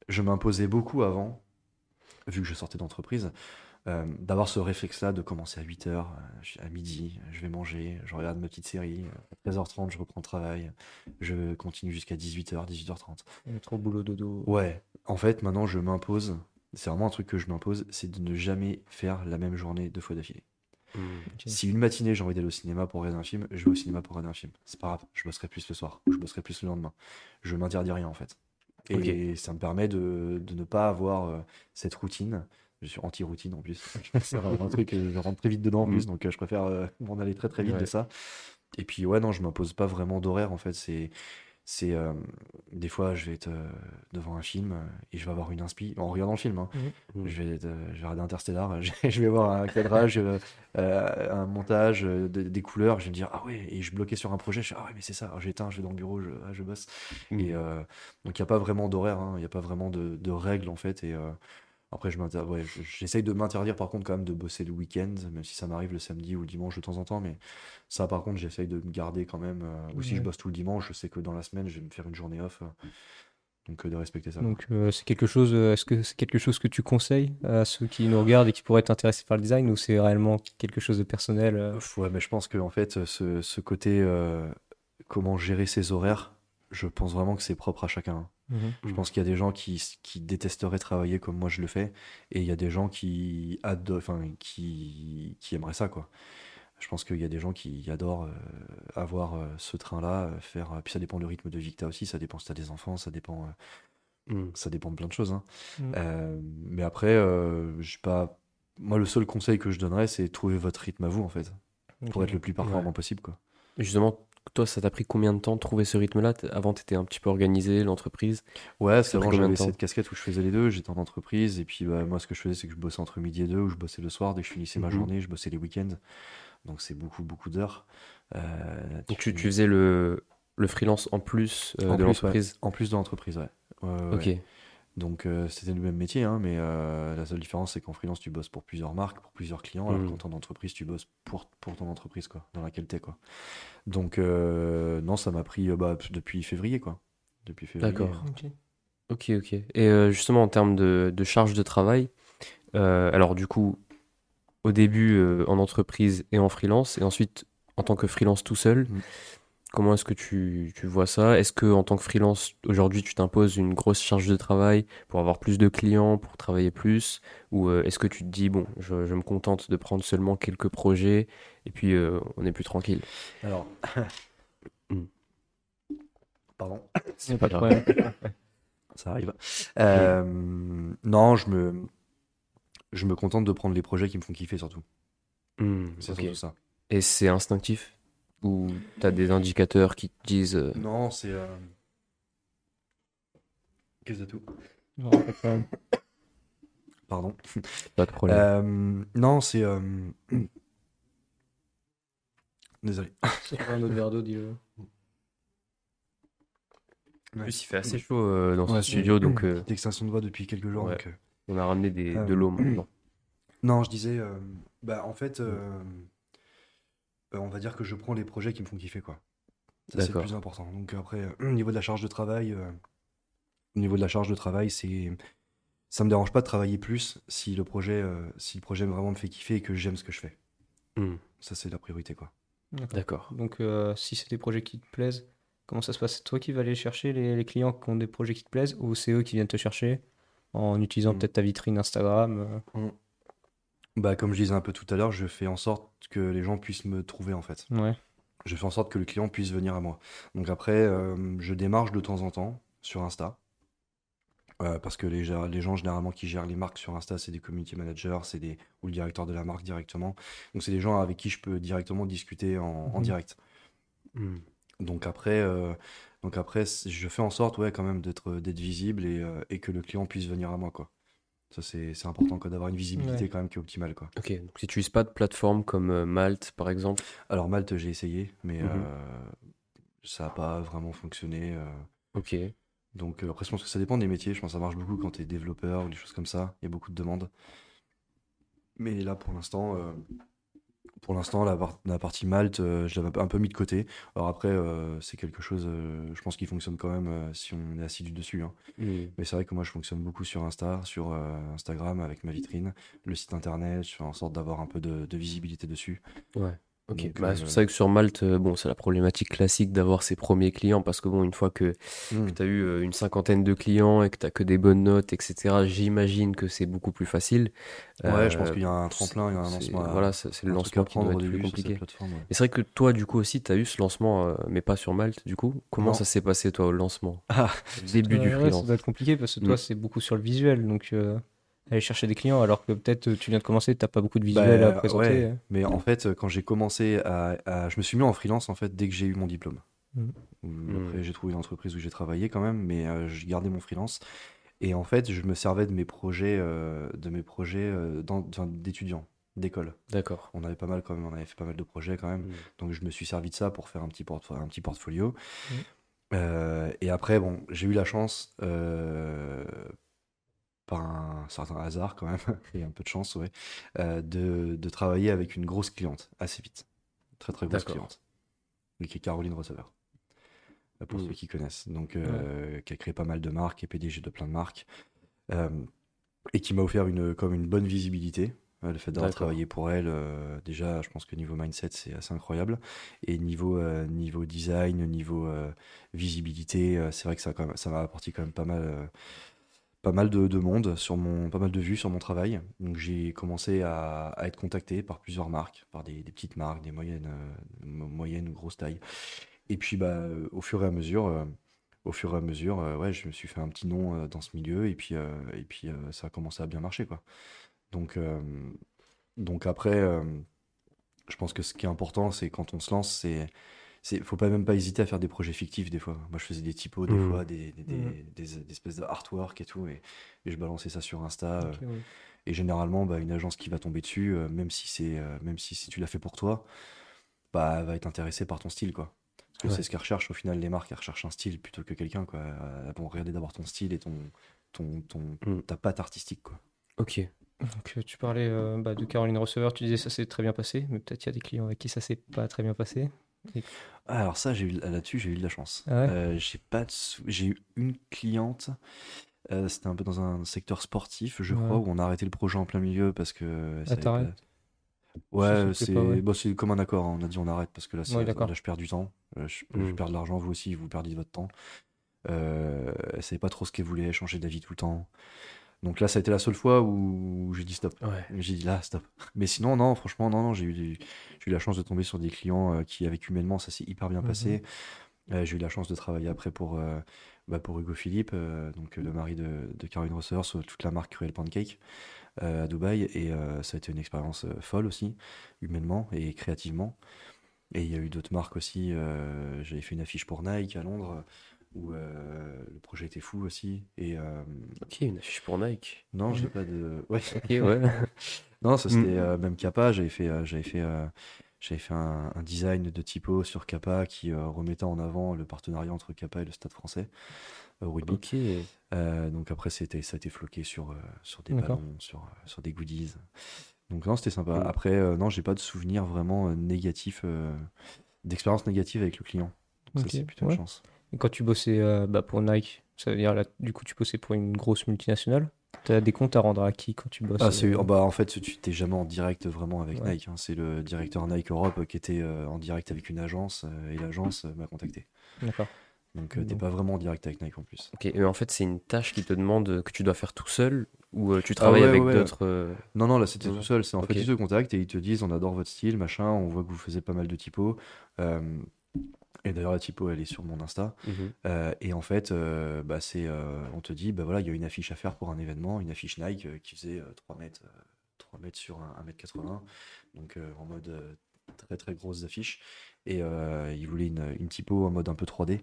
Je m'imposais beaucoup avant, vu que je sortais d'entreprise, euh, d'avoir ce réflexe-là de commencer à 8h, à midi, je vais manger, je regarde ma petite série, à 13h30, je reprends le travail, je continue jusqu'à 18h, 18h30. Trop boulot dodo. Ouais, en fait, maintenant, je m'impose, c'est vraiment un truc que je m'impose, c'est de ne jamais faire la même journée deux fois d'affilée. Hmm. Si une matinée j'ai envie d'aller au cinéma pour regarder un film, je vais au cinéma pour regarder un film. C'est pas grave, je bosserai plus le soir, je bosserai plus le lendemain. Je m'interdis rien en fait. Et ça me permet de, de ne pas avoir euh, cette routine. Je suis anti-routine en plus. [laughs] [laughs] c'est un truc, euh, je rentre très vite dedans en Mm. plus, donc euh, je préfère euh, m'en aller très très vite Ouais. de ça. Et puis ouais, non, je m'impose pas vraiment d'horaire en fait. C'est, c'est euh, des fois, je vais être euh, devant un film et je vais avoir une inspi en regardant le film. hein. Mm. Je vais, être, euh, je vais regarder Interstellar, [laughs] je, vais voir un cadrage, un montage, de- des couleurs, je vais me dire, ah ouais, et je bloquais sur un projet, je fais, ah ouais, mais c'est ça, j'éteins, je vais dans le bureau, je, ah, je bosse. Mm. Et donc il n'y a pas vraiment d'horaire, hein, il n'y a pas vraiment de, de règles en fait. Et après, je m'inter- ouais, je- j'essaye de m'interdire par contre quand même de bosser le week-end, même si ça m'arrive le samedi ou le dimanche de temps en temps, mais ça par contre, j'essaye de me garder quand même. euh, ou si je Ouais. bosse tout le dimanche, je sais que dans la semaine, je vais me faire une journée off. euh, donc euh, de respecter ça. Donc euh, c'est quelque chose. euh, Est-ce que c'est quelque chose que tu conseilles à ceux qui nous regardent et qui pourraient être intéressés par le design ou c'est réellement quelque chose de personnel euh, Ouais, mais je pense que en fait, ce, ce côté euh, comment gérer ses horaires, je pense vraiment que c'est propre à chacun. Mhm. Je pense qu'il y a des gens qui, qui détesteraient travailler comme moi je le fais, et il y a des gens qui, adorent, enfin, qui, qui aimeraient ça, quoi. Je pense qu'il y a des gens qui adorent euh, avoir euh, ce train-là, euh, faire. Puis ça dépend du rythme de vie que tu as aussi, ça dépend si tu as des enfants, ça dépend, euh, Mm. ça dépend de plein de choses. hein. Mm. Euh, mais après, euh, j'ai pas. Moi, le seul conseil que je donnerais, c'est trouver votre rythme à vous, en fait, pour être le plus performant possible, quoi. Justement, toi, ça t'a pris combien de temps de trouver ce rythme-là? Avant, tu étais un petit peu organisé, l'entreprise? Ouais, c'est de j'avais cette casquette où je faisais les deux. J'étais en entreprise, et puis bah, moi, ce que je faisais, c'est que je bossais entre midi et deux, ou je bossais le soir. Dès que je finissais ma Mhm. journée, je bossais les week-ends. Donc, c'est beaucoup, beaucoup d'heures. Euh, Donc, tu, tu- tu faisais le, le freelance en plus euh, En de l'entreprise? En plus de l'entreprise, ouais. Ouais, ouais, Ok. Donc, euh, c'était le même métier, hein, mais euh, la seule différence, c'est qu'en freelance, tu bosses pour plusieurs marques, pour plusieurs clients, alors qu'en tant entreprise, tu bosses pour, pour ton entreprise, quoi, dans laquelle t'es, quoi. Donc, euh, non, ça m'a pris euh, bah, depuis février, quoi. Depuis février. D'accord. Ok. Ok, ok. Et euh, justement, en termes de, de charge de travail, euh, alors du coup, au début euh, en entreprise et en freelance, et ensuite en tant que freelance tout seul, Mm. Comment est-ce que tu, tu vois ça? Est-ce que en tant que freelance, aujourd'hui, tu t'imposes une grosse charge de travail pour avoir plus de clients, pour travailler plus? Ou euh, est-ce que tu te dis, bon, je, je me contente de prendre seulement quelques projets et puis euh, on est plus tranquille? Alors. [coughs] Mm. Pardon. [coughs] A pas problème. [coughs] Ça arrive. Euh, non, je me, je me contente de prendre les projets qui me font kiffer surtout. Hmm, C'est ça. Et c'est instinctif? Ou tu as des indicateurs qui te disent, euh, Non, c'est. euh, Qu'est-ce de tout Non, pas. Pardon. pas de problème? Euh, non, c'est. euh, Désolé. Veux un autre verre d'eau, dis-le. En plus, il fait assez chaud euh, dans Ouais, ce studio, donc euh, Petite extinction de voix depuis quelques jours. Ouais. donc, euh, on a ramené des, Euh, de l'eau maintenant. Non, je disais. euh, Bah, en fait, euh, euh, on va dire que je prends les projets qui me font kiffer, quoi. Ça, c'est le D'accord. plus important. Donc, après, euh, [clears throat] au niveau de la charge de travail, euh, au niveau de la charge de travail, c'est. Ça me dérange pas de travailler plus si le projet, euh, si le projet vraiment me fait kiffer et que j'aime ce que je fais. Hmm, Ça, c'est la priorité, quoi. D'accord. Donc, euh, si c'est des projets qui te plaisent, comment ça se passe? C'est toi qui vas aller chercher les, les clients qui ont des projets qui te plaisent ou c'est eux qui viennent te chercher en utilisant Mm. peut-être ta vitrine Instagram? euh, Bah, comme je disais un peu tout à l'heure, je fais en sorte que les gens puissent me trouver, en fait. Ouais. Je fais en sorte que le client puisse venir à moi. Donc après, euh, je démarche de temps en temps sur Insta. Euh, parce que les, les gens généralement qui gèrent les marques sur Insta, c'est des community managers, c'est des ou le directeur de la marque directement. Donc c'est des gens avec qui je peux directement discuter en, en Mhm. direct. Hmm, Donc après, euh, donc après, je fais en sorte, ouais, quand même d'être d'être visible et, euh, et que le client puisse venir à moi, quoi. Ça c'est c'est important, d'avoir une visibilité Ouais. quand même qui est optimale, quoi. Ok, donc si tu n'utilises pas de plateforme comme euh, Malte, par exemple. Alors Malte, j'ai essayé, mais Mhm. euh, ça n'a pas vraiment fonctionné. euh. Ok. Donc euh, après, je pense que ça dépend des métiers. Je pense que ça marche beaucoup quand tu es développeur ou des choses comme ça. Il y a beaucoup de demandes. Mais là, pour l'instant, euh, pour l'instant, la, par- la partie Malte, euh, je l'avais un peu mis de côté. Alors après, euh, c'est quelque chose, euh, je pense, qui fonctionne quand même si on est assidu dessus. hein. Hmm, Mais c'est vrai que moi, je fonctionne beaucoup sur Insta, sur Instagram avec ma vitrine, le site internet. Je fais en sorte d'avoir un peu de, de visibilité dessus. Ouais. Ok. Bah, euh, c'est vrai que sur Malte, euh, bon, c'est la problématique classique d'avoir ses premiers clients parce que bon, une fois que Hmm. tu as eu euh, une cinquantaine de clients et que tu que des bonnes notes, etc., j'imagine que c'est beaucoup plus facile. Ouais, je pense qu'il y a un tremplin, il y a un lancement. à- Voilà, c'est le lancement qui prendre doit être plus début compliqué. ouais. Et c'est vrai que toi, du coup, aussi, tu as eu ce lancement, euh, mais pas sur Malte, du coup. Comment Non. ça s'est passé, toi, au lancement? Ah. Au début du ouais, ça freelance. doit être compliqué parce que toi, Mm. c'est beaucoup sur le visuel. Donc, euh, aller chercher des clients alors que peut-être euh, tu viens de commencer, t'as pas beaucoup de visuel Bah, à présenter. ouais. Mais en fait, quand j'ai commencé à, à- Je me suis mis en freelance en fait dès que j'ai eu mon diplôme. Mhm. Ou Après, j'ai trouvé une entreprise où j'ai travaillé quand même, mais euh, j'ai gardé mon freelance. Et en fait, je me servais de mes projets, euh, de mes projets euh, d'étudiants, d'école. D'accord. On avait pas mal quand même, on avait fait pas mal de projets quand même. Mm. Donc je me suis servi de ça pour faire un petit, portefo- un petit portfolio. Euh, et après, bon, j'ai eu la chance, euh, par un certain hasard quand même, [laughs] et un peu de chance, ouais, euh, de, de travailler avec une grosse cliente assez vite. Très très grosse cliente. Et qui est Caroline Receveur. Euh, Pour Mhm. ceux qui connaissent. Donc, euh, qui a créé pas mal de marques, est PDG de plein de marques. et qui m'a offert une, comme une bonne visibilité. Le fait d'avoir travaillé pour elle, euh, déjà, je pense que niveau mindset, c'est assez incroyable. Et niveau, euh, niveau design, niveau euh, visibilité, c'est vrai que ça, a quand même- ça m'a apporté quand même pas mal, pas mal de, de monde, sur mon, pas mal de vues sur mon travail. Donc j'ai commencé à, à être contacté par plusieurs marques, par des, des petites marques, des moyennes, euh, mo- moyennes ou grosses tailles. Et puis bah, au fur et à mesure, euh, au fur et à mesure, euh, ouais, je me suis fait un petit nom dans ce milieu et puis, et puis ça a commencé à bien marcher, quoi. Donc, donc après, je pense que ce qui est important, c'est quand on se lance, c'est, c'est, faut pas même pas hésiter à faire des projets fictifs des fois. Moi, je faisais des typos des Mhm. fois, des, des, des, des- des espèces de artwork et tout, et, et je balançais ça sur Insta. euh, ouais. et généralement, bah, une agence qui va tomber dessus, euh, même si c'est, euh, même si, si tu l'as fait pour toi, bah, elle va être intéressée par ton style, quoi. Parce que Ouais. c'est ce qu'elles recherchent au final, les marques, elles recherchent un style plutôt que quelqu'un, quoi. Elles vont regarder d'abord ton style et ton, ton, ton, Mm. ta patte artistique, quoi. Ok. Donc, tu parlais bah, de Caroline Receveur, tu disais ça s'est très bien passé, mais peut-être il y a des clients avec qui ça s'est pas très bien passé. Ah, alors ça, j'ai eu là-dessus, j'ai eu de la chance. Ah ouais Euh, j'ai pas sou- j'ai eu une cliente. euh, c'était un peu dans un secteur sportif, je Ouais. crois, où on a arrêté le projet en plein milieu parce que. avait t'arrêtes Ouais, c'est ouais. bon, c'est comme un accord. hein. On a dit on arrête parce que là, Ouais, là je perds du temps. Euh, je, je Mm. perds de l'argent, vous aussi, vous perdez votre temps. Euh, elle savait pas trop ce qu'elle voulait, elle changeait d'avis tout le temps. Donc là, ça a été la seule fois où j'ai dit stop. Ouais. J'ai dit là, stop. [laughs] Mais sinon, non, franchement, non, non, j'ai eu, des- j'ai eu la chance de tomber sur des clients euh, qui, avec humainement, ça s'est hyper bien passé. Euh, j'ai eu la chance de travailler après pour, euh, bah, pour Hugo Philippe, euh, donc le mari de, de Caroline Rosser, sur toute la marque Cruel Pancake à Dubaï. Et ça a été une expérience folle aussi, humainement et créativement. Et il y a eu d'autres marques aussi. J'avais fait une affiche pour Nike à Londres où euh, le projet était fou aussi. Et euh, Ok, une affiche pour Nike. non, j'ai pas de. [laughs] Ouais. Ok, ouais. [laughs] Non, ça c'était Mm. euh, même Kappa. J'avais fait, j'avais fait, j'avais fait un, un design de typo sur Kappa qui remettait en avant le partenariat entre Kappa et le Stade Français au rugby. ok. Donc après, c'était, ça a été floqué sur, sur des ballons, sur, sur des goodies. Donc non, c'était sympa. Mm. Après, non, j'ai pas de souvenir vraiment négatif, d'expérience négative avec le client. Donc ça, c'est plutôt ouais. une chance. Et quand tu bossais euh, bah, pour Nike, ça veut dire là, du coup, tu bossais pour une grosse multinationale Tu as des comptes à rendre à qui quand tu bosses Ah, c'est, euh, bah, en fait, tu t'es jamais en direct vraiment avec Ouais. Nike. hein. C'est le directeur Nike Europe qui était euh, en direct avec une agence euh, et l'agence euh, m'a contacté. D'accord. Donc, euh, t'es Donc- pas vraiment en direct avec Nike en plus. Ok, mais en fait, c'est une tâche qui te demande que tu dois faire tout seul ou euh, tu travailles ouais, avec ouais, d'autres. euh, Non, non, là c'était tout seul. C'est en fait, ils te contactent et ils te disent on adore votre style, machin, on voit que vous faisiez pas mal de typos. Et d'ailleurs, la typo, elle est sur mon Insta. mhm. Euh, et en fait, euh, bah, c'est, euh, on te dit bah voilà, il y a une affiche à faire pour un événement, une affiche Nike qui faisait euh, 3 mètres, euh, 3 mètres sur 1, m 80 donc en mode très très grosse affiche. Et ils voulaient une, une typo en mode un peu 3D.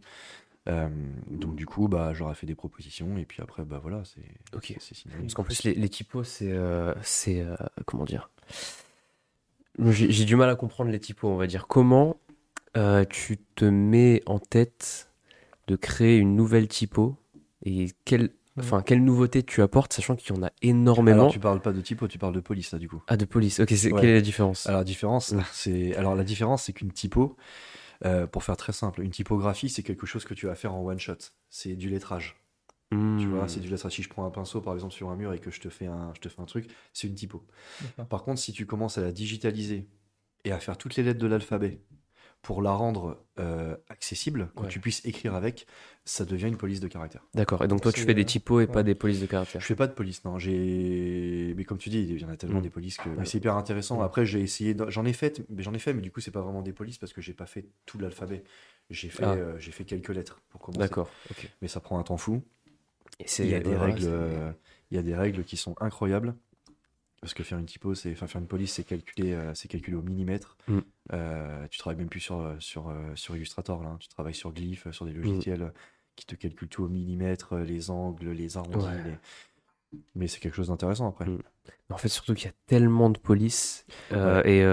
Euh, donc du coup, bah, j'aurais fait des propositions et puis après, bah voilà, c'est Ok. c'est signé. Parce qu'en plus, les, les typos, c'est. euh, c'est euh, comment dire? J'ai j'ai du mal à comprendre les typos, on va dire. Comment euh, tu te mets en tête de créer une nouvelle typo et quelle, enfin, quelle nouveauté tu apportes, sachant qu'il y en a énormément. Alors tu parles pas de typo, tu parles de police là du coup. Ah, de police. Ok, Ouais. quelle est la différence? Alors la différence, c'est alors la différence, c'est qu'une typo, euh, pour faire très simple, une typographie, c'est quelque chose que tu vas faire en one shot. C'est du lettrage. Tu Hmm. vois, c'est du lettrage. Si je prends un pinceau par exemple sur un mur et que je te fais un, je te fais un truc, c'est une typo. Par contre, si tu commences à la digitaliser et à faire toutes les lettres de l'alphabet pour la rendre euh, accessible, que Ouais. tu puisses écrire avec, ça devient une police de caractère. D'accord. Et donc, toi, tu fais des euh, typos et pas des polices de caractère. Je fais pas de police, non. J'ai, mais comme tu dis, il y en a tellement Mm. des polices que Ouais. mais c'est hyper intéressant. Mm. Après, j'ai essayé, j'en ai fait, mais j'en ai fait, mais du coup, c'est pas vraiment des polices parce que j'ai pas fait tout l'alphabet. J'ai fait, Ah. euh, j'ai fait quelques lettres pour commencer. D'accord. Mais ça prend un temps fou. Et c'est- Il y a des règles, euh, il y a des règles qui sont incroyables. Parce que faire une typo, c'est, enfin faire une police, c'est calculé, euh, c'est calculé au millimètre. Mm. Euh, tu travailles même plus sur euh, sur sur Illustrator là. hein. Tu travailles sur Glyph, sur Mm. des logiciels euh, qui te calculent tout au millimètre, les angles, les arrondis. Ouais. les- Mais c'est quelque chose d'intéressant après. Mm. En fait, surtout qu'il y a tellement de polices. Et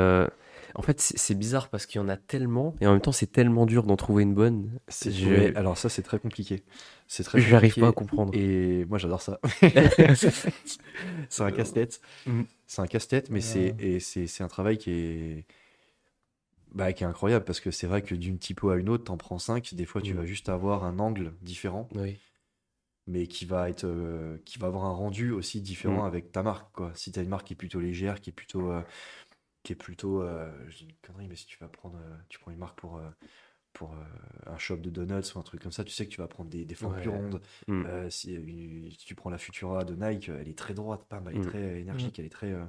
en fait, c'est bizarre parce qu'il y en a tellement. Et en même temps, c'est tellement dur d'en trouver une bonne. Je- alors ça, c'est très compliqué. C'est très J'arrive compliqué. pas à comprendre. Et moi, j'adore ça. [laughs] c'est un casse-tête. Mm. C'est un casse-tête, mais Ouais. c'est et c'est c'est un travail qui est bah, qui est incroyable parce que c'est vrai que d'une typo à une autre, t'en prends cinq. Des fois, tu Mm. vas juste avoir un angle différent. Oui. mais qui va être, euh, qui va avoir un rendu aussi différent Mm. avec ta marque, quoi. Si tu as une marque qui est plutôt légère, qui est plutôt, euh, qui est plutôt, euh, je dis une connerie, mais si tu vas prendre, euh, tu prends une marque pour, euh, pour euh, un shop de donuts ou un truc comme ça, tu sais que tu vas prendre des, des formes plus rondes. Mm. Euh, si, une- si tu prends la Futura de Nike, elle est très droite, bam, elle est Mm. très énergique, elle est très. euh,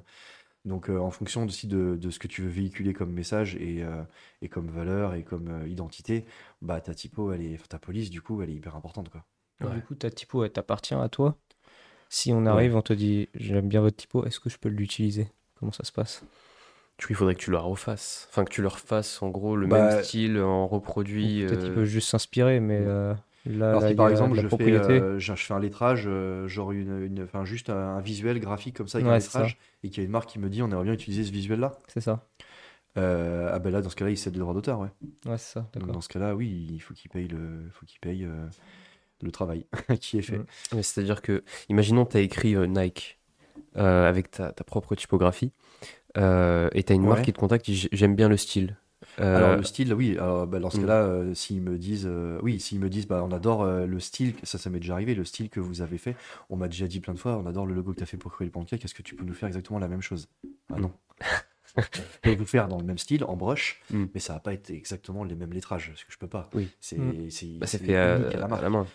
Donc, euh, en fonction aussi de, de ce que tu veux véhiculer comme message et, euh, et comme valeur et comme euh, identité, bah ta typo, elle est, ta police, du coup, elle est hyper importante, quoi. Ouais. Du coup, ta typo, elle t'appartient à toi? Si on arrive, on te dit j'aime bien votre typo, est-ce que je peux l'utiliser? Comment ça se passe? Il faudrait que tu la refasses. Enfin, que tu leur fasses en gros le Bah, même style en reproduit. Peut-être qu'il euh, peut juste s'inspirer, mais euh, là, Alors, là, si il y par exemple, je fais, euh, je, fais un lettrage, euh, genre une, une- enfin, juste un, un visuel graphique comme ça, avec un Ouais, c'est lettrage, et qu'il y a une marque qui me dit on aimerait bien utiliser ce visuel-là, C'est ça. euh, ah ben là, dans ce cas-là, il cède le droit d'auteur, ouais. Ouais, c'est ça. Donc, dans ce cas-là, oui, il faut qu'il paye le, faut qu'il paye euh, le travail [laughs] qui est fait. Mm. C'est-à-dire que, imaginons, tu as écrit euh, Nike euh, avec ta, ta propre typographie euh, et tu as une marque qui te contacte j'aime bien le style. Euh, Alors le style, oui. Alors bah, dans ce Mm. cas-là, euh, s'ils me disent, euh, oui, s'ils me disent, bah on adore euh, le style, ça, ça m'est déjà arrivé, le style que vous avez fait. On m'a déjà dit plein de fois, on adore le logo que tu as fait pour Cruel Pancake. Est-ce que tu peux nous faire exactement la même chose? Ah Mm. non. je peux vous faire dans le même style, en broche, Mm. mais ça va pas être exactement les mêmes lettrages, parce que je peux pas. Oui. C'est Mm. bah, fait à, unique à la à marque. la main.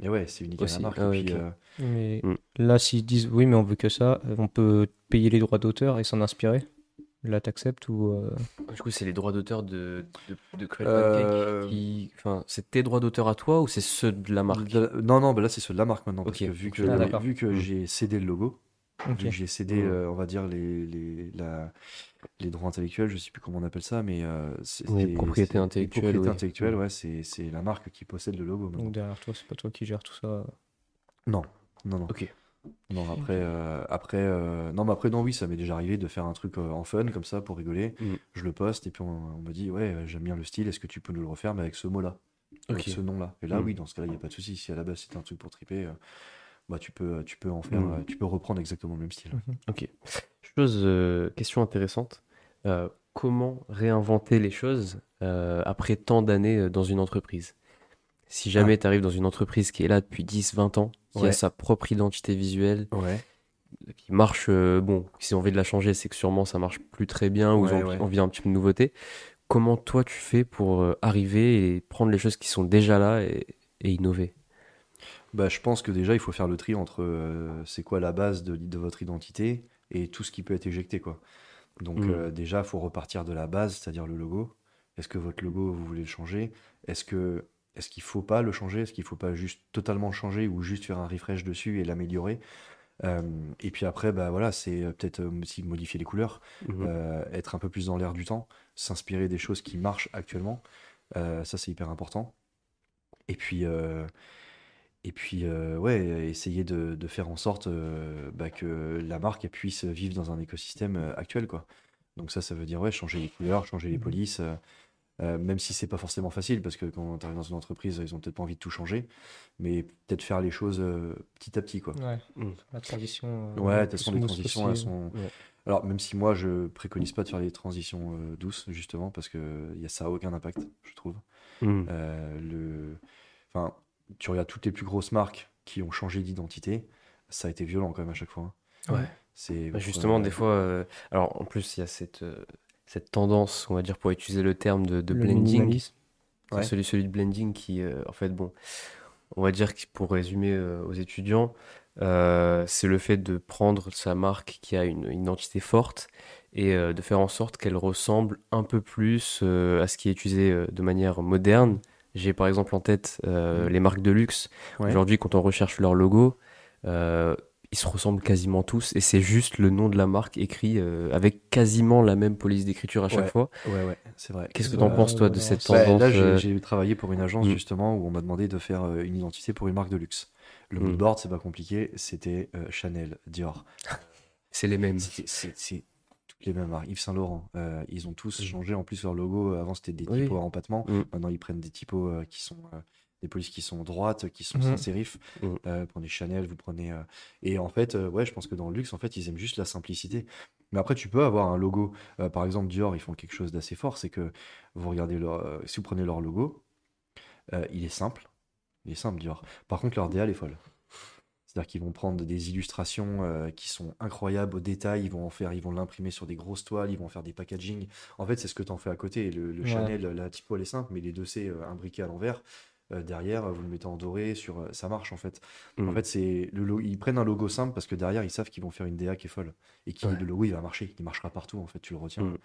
Mais ouais, c'est unique à Aussi. la marque. Ah et puis, Mais Mm. Là, s'ils disent oui, mais on veut que ça, euh, on peut payer les droits d'auteur et s'en inspirer. Là, t'acceptes ou. euh, Du coup, c'est les droits d'auteur de, de, de Cruel Euh, Pancake qui. Enfin, c'est tes droits d'auteur à toi ou c'est ceux de la marque? De- non, non, bah là c'est ceux de la marque maintenant. Parce Ok. que vu que, Ah, d'accord. vu que Mm. j'ai cédé le logo, ok. Vu que j'ai cédé, Mm. euh, on va dire, les, les, la- les droits intellectuels, je sais plus comment on appelle ça, mais euh, c'est Oui, c'est- propriété c'est- intellectuelle, propriétés oui. intellectuelles, Mm. ouais, c'est c'est la marque qui possède le logo. maintenant. Donc derrière toi, c'est pas toi qui gères tout ça. Non, non, non. Ok. Non, après, euh, après, euh, non, mais après, non, oui, ça m'est déjà arrivé de faire un truc euh, en fun, comme ça, pour rigoler. Mm. Je le poste, et puis on, on me dit, ouais, j'aime bien le style, est-ce que tu peux nous le refaire, mais avec ce mot-là, avec ce nom-là. Et là, Mm. oui, dans ce cas-là, il n'y a pas de souci. Si à la base c'était un truc pour triper, bah, tu peux, tu peux en faire, Mm. tu peux reprendre exactement le même style. Ok. Chose, question intéressante. Comment réinventer les choses après tant d'années dans une entreprise? Si jamais tu arrives dans une entreprise qui est là depuis 10, 20 ans, qui a sa propre identité visuelle, Ouais. qui marche, euh, bon, si on envie de la changer, c'est que sûrement ça marche plus très bien ou Ouais, ouais. envie d'un petit peu de nouveauté. Comment toi tu fais pour euh, arriver et prendre les choses qui sont déjà là et, et innover? Bah, je pense que déjà, il faut faire le tri entre euh, c'est quoi la base de, de votre identité et tout ce qui peut être éjecté. Quoi. Donc, Mm. euh, déjà, il faut repartir de la base, c'est-à-dire le logo. Est-ce que votre logo, vous voulez le changer? Est-ce que est-ce qu'il faut pas le changer? Est-ce qu'il faut pas juste totalement le changer ou juste faire un refresh dessus et l'améliorer? Euh, Et puis après, bah, voilà, c'est euh, peut-être euh, aussi modifier les couleurs, euh, être un peu plus dans l'air du temps, s'inspirer des choses qui marchent actuellement. Euh, ça, c'est hyper important. Et puis, et puis ouais, essayer de, de faire en sorte bah, que la marque elle puisse vivre dans un écosystème actuel, quoi. Donc ça, ça veut dire ouais, changer les couleurs, changer les Mhm. polices, euh, même si c'est pas forcément facile, parce que quand tu arrives dans une entreprise, ils ont peut-être pas envie de tout changer, mais peut-être faire les choses euh, petit à petit, quoi. Ouais. Mm. La transition. euh, Ouais, de toute façon, les transitions, elles sont. Ouais. Alors, même si moi, je préconise pas de faire les transitions euh, douces, justement, parce que y a, ça a aucun impact, je trouve. Euh, le... enfin, tu regardes toutes les plus grosses marques qui ont changé d'identité, ça a été violent quand même à chaque fois. hein. Ouais. C'est Bah, justement, euh, des fois, euh, alors en plus, il y a cette, euh, cette tendance, on va dire, pour utiliser le terme de, de Le blending, Ouais. celui, celui de blending qui, euh, en fait, bon, on va dire que pour résumer euh, aux étudiants, euh, c'est le fait de prendre sa marque qui a une, une identité forte et euh, de faire en sorte qu'elle ressemble un peu plus à ce qui est utilisé de manière moderne. J'ai par exemple en tête Mm. les marques de luxe. Ouais. Aujourd'hui, quand on recherche leur logo, ils se ressemblent quasiment tous et c'est juste le nom de la marque écrit euh, avec quasiment la même police d'écriture à chaque Ouais. fois. Ouais, ouais, c'est vrai. Qu'est-ce que t'en penses toi de ouais, cette. Bah, tendance là, j'ai euh, j'ai travaillé pour une agence Mm. justement où on m'a demandé de faire euh, une identité pour une marque de luxe. Le Mm. mood board, c'est pas compliqué, c'était euh, Chanel, Dior. [laughs] C'est les mêmes. C'est- C'est c'est toutes les mêmes marques. Yves Saint Laurent, euh, ils ont tous Mm. changé en plus leur logo. Avant, c'était des Oui. typos à empattement. Mm. Maintenant, ils prennent des typos euh, qui sont euh, des polices qui sont droites, qui sont Mhm. sans sérif. Mm. Euh, vous prenez Chanel, vous prenez. euh, Et en fait, euh, ouais, je pense que dans le luxe, en fait, ils aiment juste la simplicité. Mais après, tu peux avoir un logo. Par exemple, Dior, ils font quelque chose d'assez fort. C'est que vous regardez leur. si vous prenez leur logo, il est simple. Il est simple, Dior. Par contre, leur DA, elle est folle. C'est-à-dire qu'ils vont prendre des illustrations euh, qui sont incroyables au détail, ils vont en faire, ils vont l'imprimer sur des grosses toiles, ils vont faire des packaging. En fait, c'est ce que tu en fais à côté. Le, le Ouais. Chanel, la typo, elle est simple, mais les deux C imbriqués à l'envers, euh, derrière, vous le mettez en doré, sur, euh, ça marche en fait. En Mm. fait, c'est le lo- ils prennent un logo simple parce que derrière, ils savent qu'ils vont faire une DA qui est folle. Et qui, Ouais. le logo, il va marcher. Il marchera partout, en fait, tu le retiens. Mm.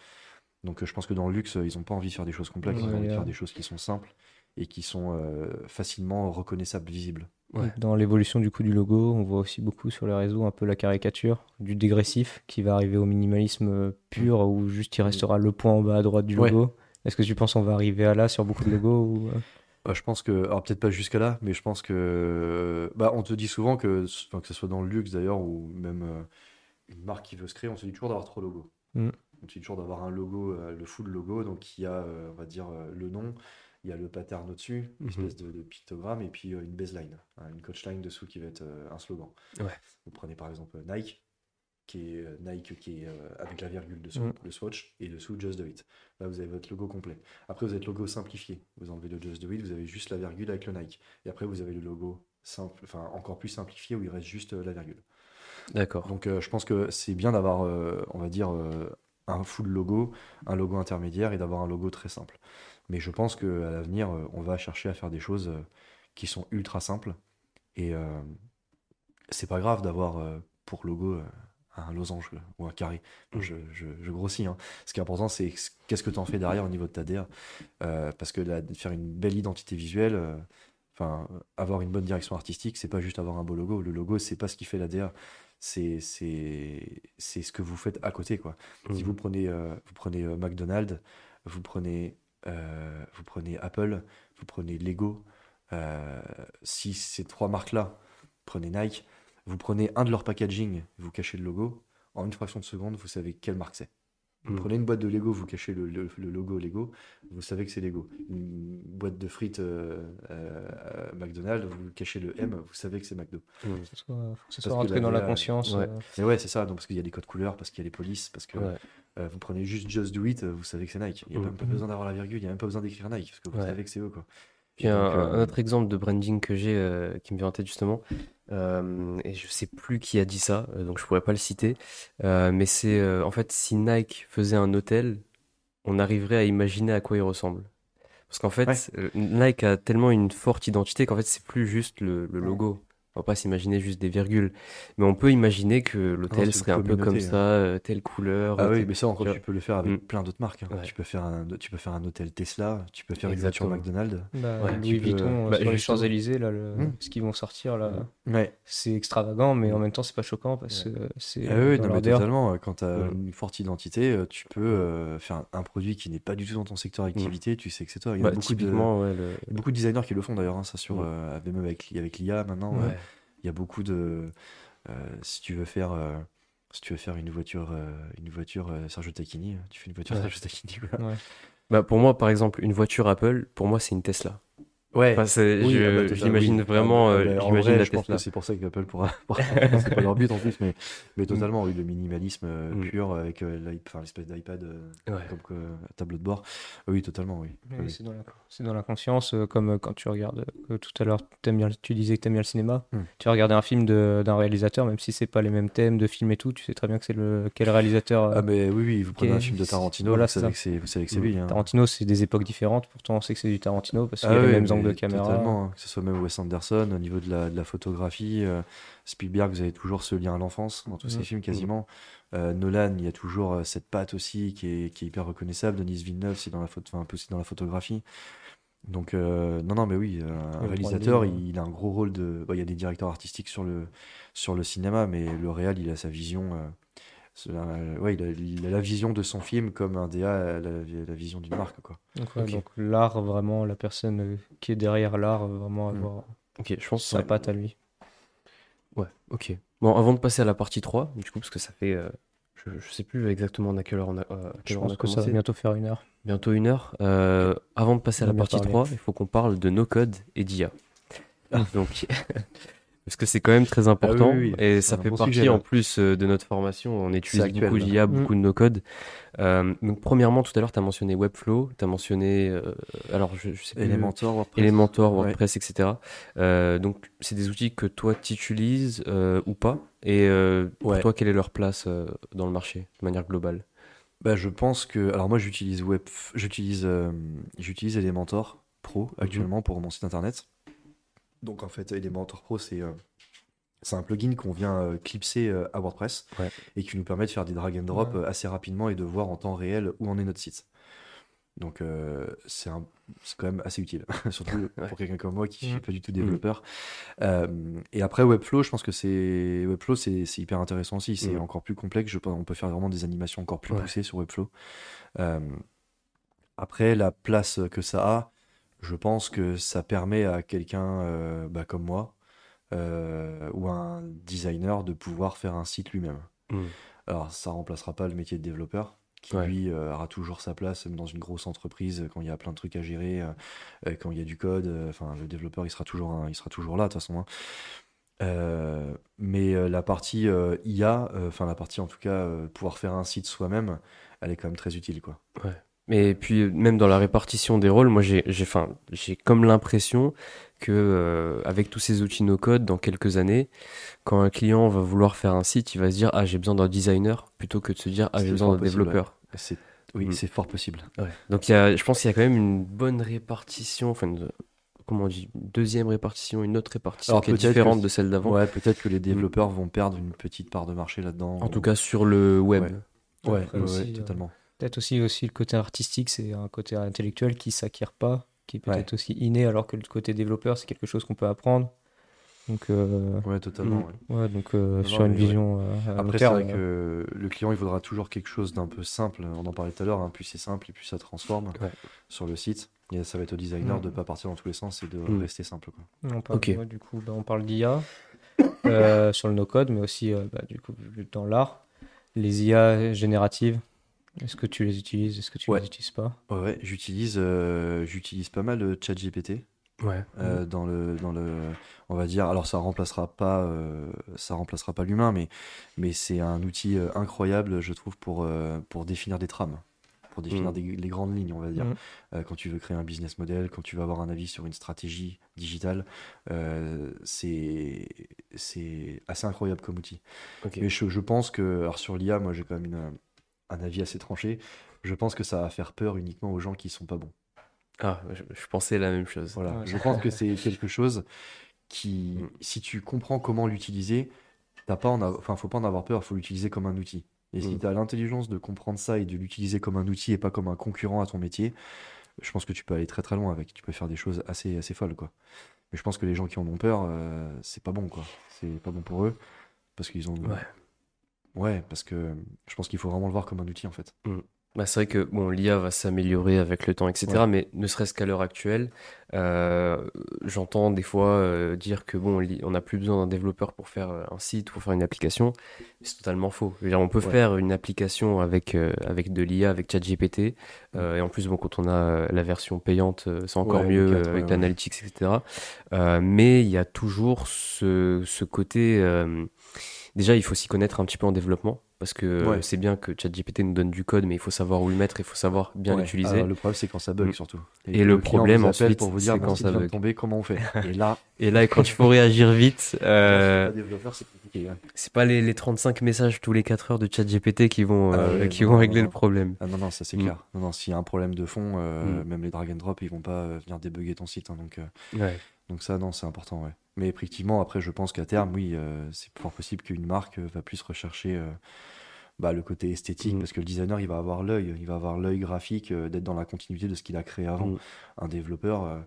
Donc, euh, je pense que dans le luxe, ils n'ont pas envie de faire des choses complexes, ils ont envie de faire des choses qui sont simples et qui sont euh, facilement reconnaissables, visibles. Ouais. Dans l'évolution du coup du logo, on voit aussi beaucoup sur les réseaux un peu la caricature du dégressif qui va arriver au minimalisme pur où juste il restera le point en bas à droite du Ouais. logo. Est-ce que tu penses qu'on va arriver à là sur beaucoup de logos ou... euh, je pense que, alors peut-être pas jusqu'à là, mais je pense que, euh, bah, on te dit souvent que, enfin, que ce soit dans le luxe d'ailleurs, ou même euh, une marque qui veut se créer, on te dit toujours d'avoir trois logos. Mm. On te dit toujours d'avoir un logo, euh, le full logo, donc il y a, euh, on va dire, le nom, il y a le pattern au-dessus, une Mhm. espèce de, de pictogramme, et puis une baseline, hein, une coachline dessous qui va être un slogan. Ouais. Vous prenez par exemple Nike, qui est euh, Nike qui est euh, avec la virgule dessous, Mm. le swatch, et dessous Just Do It. Là, vous avez votre logo complet. Après, vous avez le logo simplifié. Vous enlevez le Just Do It, vous avez juste la virgule avec le Nike. Et après, vous avez le logo simple, enfin encore plus simplifié où il reste juste euh, la virgule. D'accord. Donc, euh, je pense que c'est bien d'avoir, euh, on va dire, euh, un full logo, un logo intermédiaire et d'avoir un logo très simple. Mais je pense qu'à l'avenir, on va chercher à faire des choses qui sont ultra simples. Et c'est pas grave d'avoir pour logo un losange ou un carré. Mm. Je, je- je grossis. hein. Ce qui est important, c'est qu'est-ce que tu en fais derrière au niveau de ta DA. Euh, parce que la- faire une belle identité visuelle, euh, enfin, avoir une bonne direction artistique, c'est pas juste avoir un beau logo. Le logo, c'est pas ce qui fait la DA. C'est ce que vous faites à côté, quoi. Si Mm. vous prenez, euh, vous prenez McDonald's, vous prenez, vous prenez Apple, vous prenez Lego, si ces trois marques-là, prenez Nike, vous prenez un de leurs packaging, vous cachez le logo, en une fraction de seconde, vous savez quelle marque c'est. Vous Mm. prenez une boîte de Lego, vous cachez le, le- le logo Lego, vous savez que c'est Lego. Une boîte de frites euh, euh, McDonald's, vous cachez le M, vous savez que c'est McDo. Mm. faut que ce soit, rentré dans la conscience ouais. euh, Mais ouais, c'est ça, donc, parce qu'il y a des codes couleurs, parce qu'il y a les polices, parce que Ouais. vous prenez juste Just Do It, vous savez que c'est Nike. Il n'y a Mm. même pas besoin d'avoir la virgule, il n'y a même pas besoin d'écrire Nike, parce que vous Ouais. savez que c'est eux, quoi. Puis Et un, donc, euh, un autre exemple de branding que j'ai euh, qui me vient en tête justement, euh, et je sais plus qui a dit ça, donc je pourrais pas le citer, euh, mais c'est euh, en fait si Nike faisait un hôtel, on arriverait à imaginer à quoi il ressemble. Parce qu'en fait, Ouais. Nike a tellement une forte identité qu'en fait c'est plus juste le, le logo. On va pas s'imaginer juste des virgules, mais on peut imaginer que l'hôtel serait un peu comme ça, euh, telle couleur. Ah euh, oui, mais ça encore, tu peux le faire avec Mm. plein d'autres marques. hein. Ouais. Tu, peux faire un, tu peux faire un hôtel Tesla, tu peux faire une voiture Exactement. McDonald's. bah, Ouais, Louis tu peux- Vuitton bah, sur les là, le- Mm. ce qu'ils vont sortir là, Ouais. c'est extravagant, mais en même temps c'est pas choquant parce que c'est Ah oui, non, mais totalement. euh, Quand tu as Mm. une forte identité, tu peux euh, faire un, un produit qui n'est pas du tout dans ton secteur d'activité, tu sais que c'est toi. Il y a bah, beaucoup, de, le- beaucoup designers qui le font d'ailleurs, hein, ça sur, Mm. avec- même avec, avec l'IA maintenant. Il y a beaucoup de. euh, si tu veux faire. euh, si tu veux faire une voiture, euh, une voiture euh, Sergio Tacchini, tu fais une voiture Ouais. Sergio Tacchini. quoi. Ouais. Bah, pour moi, par exemple, une voiture Apple, pour moi, c'est une Tesla. Ouais. Enfin, c'est- Oui, je, ah bah, j'imagine oui. vraiment, Ah, bah, en j'imagine vrai, la je pense que c'est pour ça qu'Apple pourra. [laughs] c'est pas leur but en plus, mais, mais totalement, oui, le minimalisme euh, Mm. pur avec euh, l'espèce d'iPad euh, Ouais. comme tableau de bord. Oui, totalement, oui. Oui, Oui. c'est dans, la- c'est dans la conscience, euh, comme quand tu regardes, euh, tout à l'heure, bien, tu disais que tu aimes bien le cinéma. Hmm. Tu vas regarder un film de- d'un réalisateur, même si c'est pas les mêmes thèmes de film et tout, tu sais très bien que c'est le quel réalisateur. euh, Ah, mais oui, oui, vous prenez un film de Tarantino, Voilà, vous, c'est savez que c'est, vous savez que c'est Mm. lui. hein. Tarantino, c'est des époques différentes, pourtant on sait que c'est du Tarantino parce qu'il Ah y a les mêmes angles de caméra. Totalement, hein, que ce soit même Wes Anderson au niveau de la, de la photographie. euh, Spielberg, vous avez toujours ce lien à l'enfance dans tous ses films quasiment. Euh, Nolan, il y a toujours euh, cette patte aussi qui est, qui est hyper reconnaissable. Denis Villeneuve, c'est dans la enfin, un peu aussi dans la photographie. Donc euh, non, non, mais oui, un Le réalisateur, il, il a un gros rôle de. bon, il y a des directeurs artistiques sur le sur le cinéma, mais le réal, il a sa vision. Euh, ouais, il a, il a la vision de son film comme un DA a la, la vision d'une marque, quoi. Donc, ouais, Ok. donc l'art, vraiment, la personne qui est derrière l'art, vraiment Hmm. avoir Ok, je pense sa ouais. patte à lui. Ouais, ok. Bon, avant de passer à la partie 3, du coup, parce que ça fait. euh, je, je sais plus exactement à quelle heure on a, euh, Je on pense a que ça va bientôt faire une heure. Bientôt une heure. Euh, avant de passer à la partie parlé. 3, il faut qu'on parle de no code et d'IA. Ah. Donc, [laughs] parce que c'est quand même très important oui, oui, et ça fait bon partie sujet, en plus euh, de notre formation. On utilise actuel, beaucoup d'IA, Mm. beaucoup de no-code. Euh, donc, premièrement, tout à l'heure, tu as mentionné Webflow, tu as mentionné, euh, alors je, je sais plus, Elementor, WordPress. Elementor, Ouais. WordPress, etc. Euh, donc, c'est des outils que toi, tu utilises ou pas Et euh, pour Ouais. toi, quelle est leur place euh, dans le marché, de manière globale? Bah, je pense que. Alors, moi, j'utilise Web... j'utilise euh, j'utilise Elementor Pro actuellement pour mon site internet. Donc, en fait, Elementor Pro, c'est euh, c'est un plugin qu'on vient euh, clipser euh, à WordPress Ouais. et qui nous permet de faire des drag and drop Ouais. euh, assez rapidement et de voir en temps réel où en est notre site. Donc, euh, c'est quand même assez utile, [laughs] surtout Ouais. pour quelqu'un comme moi qui ne suis Mm. pas du tout développeur. Euh, et après, Webflow, je pense que c'est Webflow, c'est hyper intéressant aussi. C'est Mm. encore plus complexe. Je pense, on peut faire vraiment des animations encore plus Ouais. poussées sur Webflow. Euh, après, la place que ça a, je pense que ça permet à quelqu'un euh, bah, comme moi euh, ou un designer de pouvoir faire un site lui-même. Mm. Alors, ça remplacera pas le métier de développeur, qui Ouais. lui euh, aura toujours sa place même dans une grosse entreprise quand il y a plein de trucs à gérer, euh, quand il y a du code. euh, Enfin, le développeur, il sera toujours, un- il sera toujours là de toute façon. hein. Mais la partie IA, enfin la partie en tout cas pouvoir faire un site soi-même, elle est quand même très utile, quoi. Et puis euh, même dans la répartition des rôles, moi j'ai j'ai enfin, j'ai comme l'impression que euh, avec tous ces outils no code dans quelques années, quand un client va vouloir faire un site, il va se dire ah j'ai besoin d'un designer plutôt que de se dire ah j'ai besoin d'un possible, développeur. C'est oui, Mm. c'est fort possible. Donc il y a, je pense qu'il y a quand même une bonne répartition, enfin une- comment on dit, une deuxième répartition, une autre répartition Alors, qui est que différente de celle d'avant. Ouais, peut-être que les développeurs vont perdre une petite part de marché là-dedans. En tout cas sur le web. Ouais. ouais, Après ouais, aussi, ouais, euh, totalement. Peut-être aussi, aussi le côté artistique, c'est un côté intellectuel qui s'acquiert pas, qui est Ouais. peut-être aussi inné, alors que le côté développeur, c'est quelque chose qu'on peut apprendre. Donc, euh, Ouais, totalement. Mm. ouais. ouais, donc euh, Non, sur une vision euh, à Après, c'est vrai que le client, il voudra toujours quelque chose d'un peu simple. On en parlait tout à l'heure. hein, Plus c'est simple et plus ça transforme Ouais. sur le site. Et ça va être au designer Mm. de pas partir dans tous les sens et de Mm. rester simple. Quoi. On parle, du coup, bah, on parle d'IA euh, [coughs] sur le no-code, mais aussi euh, bah, du coup, dans l'art. Les IA génératives, est-ce que tu les utilises Est-ce que tu Ouais. les utilises pas? Ouais, ouais, j'utilise, euh, j'utilise pas mal le chat GPT. Ouais. euh, dans le dans le on va dire alors ça remplacera pas euh, ça remplacera pas l'humain mais mais c'est un outil euh, incroyable je trouve pour euh, pour définir des trames pour définir Mm. des, les grandes lignes on va dire Mm. Euh, quand tu veux créer un business model quand tu veux avoir un avis sur une stratégie digitale euh, c'est assez incroyable comme outil Ok. mais je, je pense que alors sur l'IA moi j'ai quand même une- un avis assez tranché je pense que ça va faire peur uniquement aux gens qui sont pas bons Ah, je, je pensais la même chose. voilà, Ouais. je pense que c'est [laughs] quelque chose qui, Mm. si tu comprends comment l'utiliser, t'as pas en enfin, faut pas en avoir peur, faut l'utiliser comme un outil. Et si Mm. tu as l'intelligence de comprendre ça et de l'utiliser comme un outil et pas comme un concurrent à ton métier, je pense que tu peux aller très très loin avec. Tu peux faire des choses assez assez folles quoi. Mais je pense que les gens qui en ont peur, euh, c'est pas bon quoi. C'est pas bon pour eux parce qu'ils ont. Ouais. Ouais, parce que je pense qu'il faut vraiment le voir comme un outil en fait. Bah, c'est vrai que bon, l'IA va s'améliorer avec le temps, etc. Ouais. Mais ne serait-ce qu'à l'heure actuelle, euh, j'entends des fois euh, dire que bon, on n'a plus besoin d'un développeur pour faire euh, un site, pour faire une application. C'est totalement faux. Je veux dire, on peut Ouais. faire une application avec, euh, avec de l'IA, avec ChatGPT. euh, et en plus, bon, quand on a euh, la version payante, euh, c'est encore Ouais, mieux le euh, 4, avec l'analytics, etc. Euh, mais il y a toujours ce, ce côté. Déjà, il faut s'y connaître un petit peu en développement parce que Ouais. c'est bien que ChatGPT nous donne du code, mais il faut savoir où le mettre, il faut savoir bien Ouais. l'utiliser. Le problème c'est quand ça bug Mm. surtout. Et le client problème, ensuite, pour vous dire c'est quand ça bug. tomber, comment on fait [laughs] Et là, Et là, quand il faut réagir vite, [laughs] euh, c'est pas les, les 35 messages tous les 4 heures de ChatGPT qui vont, Ah euh, qui non, vont non, régler non. le problème. Ah non, non, ça c'est Mm. clair. Non, non, s'il y a un problème de fond, euh, Mm. même les drag and drop, ils vont pas venir débugger ton site. hein, donc, Ouais. Donc ça, non, c'est important, ouais. Mais effectivement, après, je pense qu'à terme, oui, euh, c'est fort possible qu'une marque euh, va plus rechercher euh, bah, le côté esthétique, Mm. parce que le designer, il va avoir l'œil, il va avoir l'œil graphique, d'être dans la continuité de ce qu'il a créé avant. Mm. Un développeur,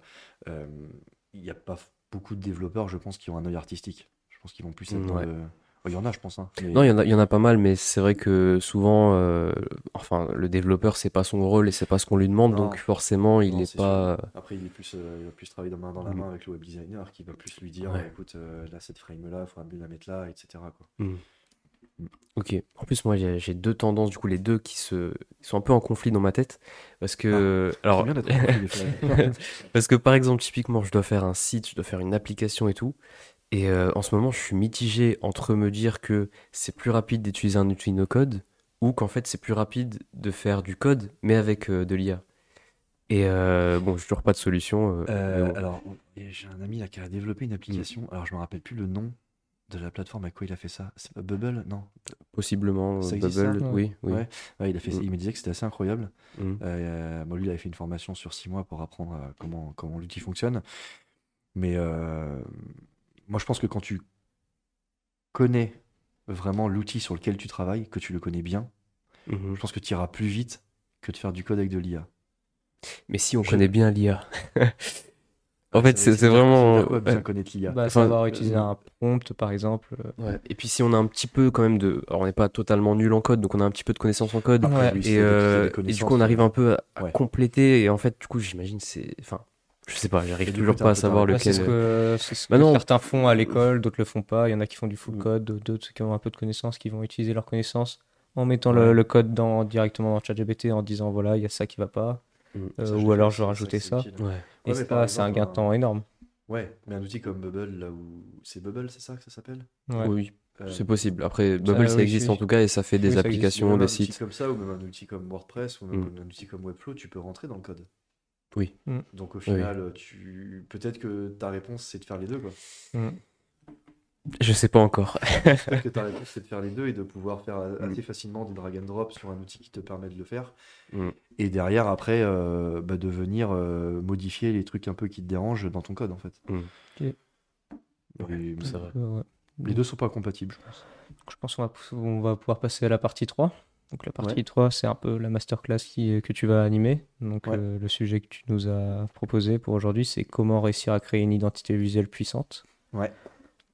il n'y a pas beaucoup de développeurs, je pense, qui ont un œil artistique. Je pense qu'ils vont plus être Mm, dans ouais. le- Il y en a, je pense. hein, mais- Non, il y en a, il y en a pas mal, mais c'est vrai que souvent, euh, enfin, le développeur, c'est pas son rôle et c'est pas ce qu'on lui demande, Non. donc forcément, il Non, est pas. Après, il, est plus, euh, il va plus travailler de main dans la main avec le web designer qui va plus lui dire Ouais. écoute, euh, là, cette frame-là, il faudra mieux la mettre là, etc. Quoi. Ok. En plus, moi, j'ai deux tendances, du coup, les deux qui se qui sont un peu en conflit dans ma tête, parce que, alors, des fois. [laughs] Parce que par exemple, typiquement, je dois faire un site, je dois faire une application et tout. Et euh, en ce moment, je suis mitigé entre me dire que c'est plus rapide d'utiliser un outil no code ou qu'en fait c'est plus rapide de faire du code mais avec euh, de l'IA. Et euh, bon, je toujours pas de solution. bon. alors, j'ai un ami là qui a développé une application. Alors, je me rappelle plus le nom de la plateforme avec quoi il a fait ça. C'est pas Bubble Non? Possiblement, Ça Bubble, ça? oui, oui. Ouais. Ouais, il, a fait, Mm. il me disait que c'était assez incroyable. Mm. Bon, lui, il avait fait une formation sur six mois pour apprendre comment, comment l'outil fonctionne. Mais moi, je pense que quand tu connais vraiment l'outil sur lequel tu travailles, que tu le connais bien, Mhm. je pense que tu iras plus vite que de faire du code avec de l'IA. Mais si on Je- connaît bien l'IA. [laughs] en fait, c'est vraiment. bien connaître l'IA Bah, Enfin, savoir euh, utiliser un prompt, par exemple. euh, Ouais. Et puis si on a un petit peu quand même de... Alors on n'est pas totalement nul en code, donc on a un petit peu de connaissances en code. Ouais. Et, euh, et du coup on arrive un peu à, à Ouais. compléter. Et en fait, du coup, j'imagine c'est... Enfin, je sais pas, j'arrive toujours coup, pas à savoir ta- bah, c'est lequel... ce que, c'est ce Bah que certains font à l'école, d'autres le font pas. Il y en a qui font du full code, d'autres qui ont un peu de connaissances, qui vont utiliser leurs connaissances en mettant Ouais. le, le code dans, directement dans ChatGPT en disant voilà, il y a ça qui va pas. Mm. Euh, Ça, ou alors je vais ça, rajouter c'est ça. Ouais. Et Ouais, ça, c'est un gain de temps énorme. Ouais, mais un outil comme Bubble, là où. C'est Bubble, c'est ça que ça s'appelle? Ouais. Oui, Euh, c'est possible. Après, Bubble, ça oui, existe oui. en tout cas et ça fait Oui, des applications, des un outil sites. comme ça, ou même un outil comme WordPress, ou même Mm. un outil comme Webflow, tu peux rentrer dans le code. Oui. Mm. Donc au final, tu... peut-être que ta réponse, c'est de faire les deux. Quoi. Mm. Je sais pas encore. [laughs] Peut-être que ta réponse, c'est de faire les deux et de pouvoir faire Mm. assez facilement du drag and drop sur un outil qui te permet de le faire. Mm. Et derrière, après, euh, bah, de venir euh, modifier les trucs un peu qui te dérangent dans ton code, en fait. Ok. Ouais, Et c'est vrai. Ouais. les deux sont pas compatibles, je pense. Je pense qu'on va, on va pouvoir passer à la partie 3. Donc la partie 3, c'est un peu la masterclass qui, que tu vas animer. Donc Ouais. euh, le sujet que tu nous as proposé pour aujourd'hui, c'est comment réussir à créer une identité visuelle puissante. Ouais.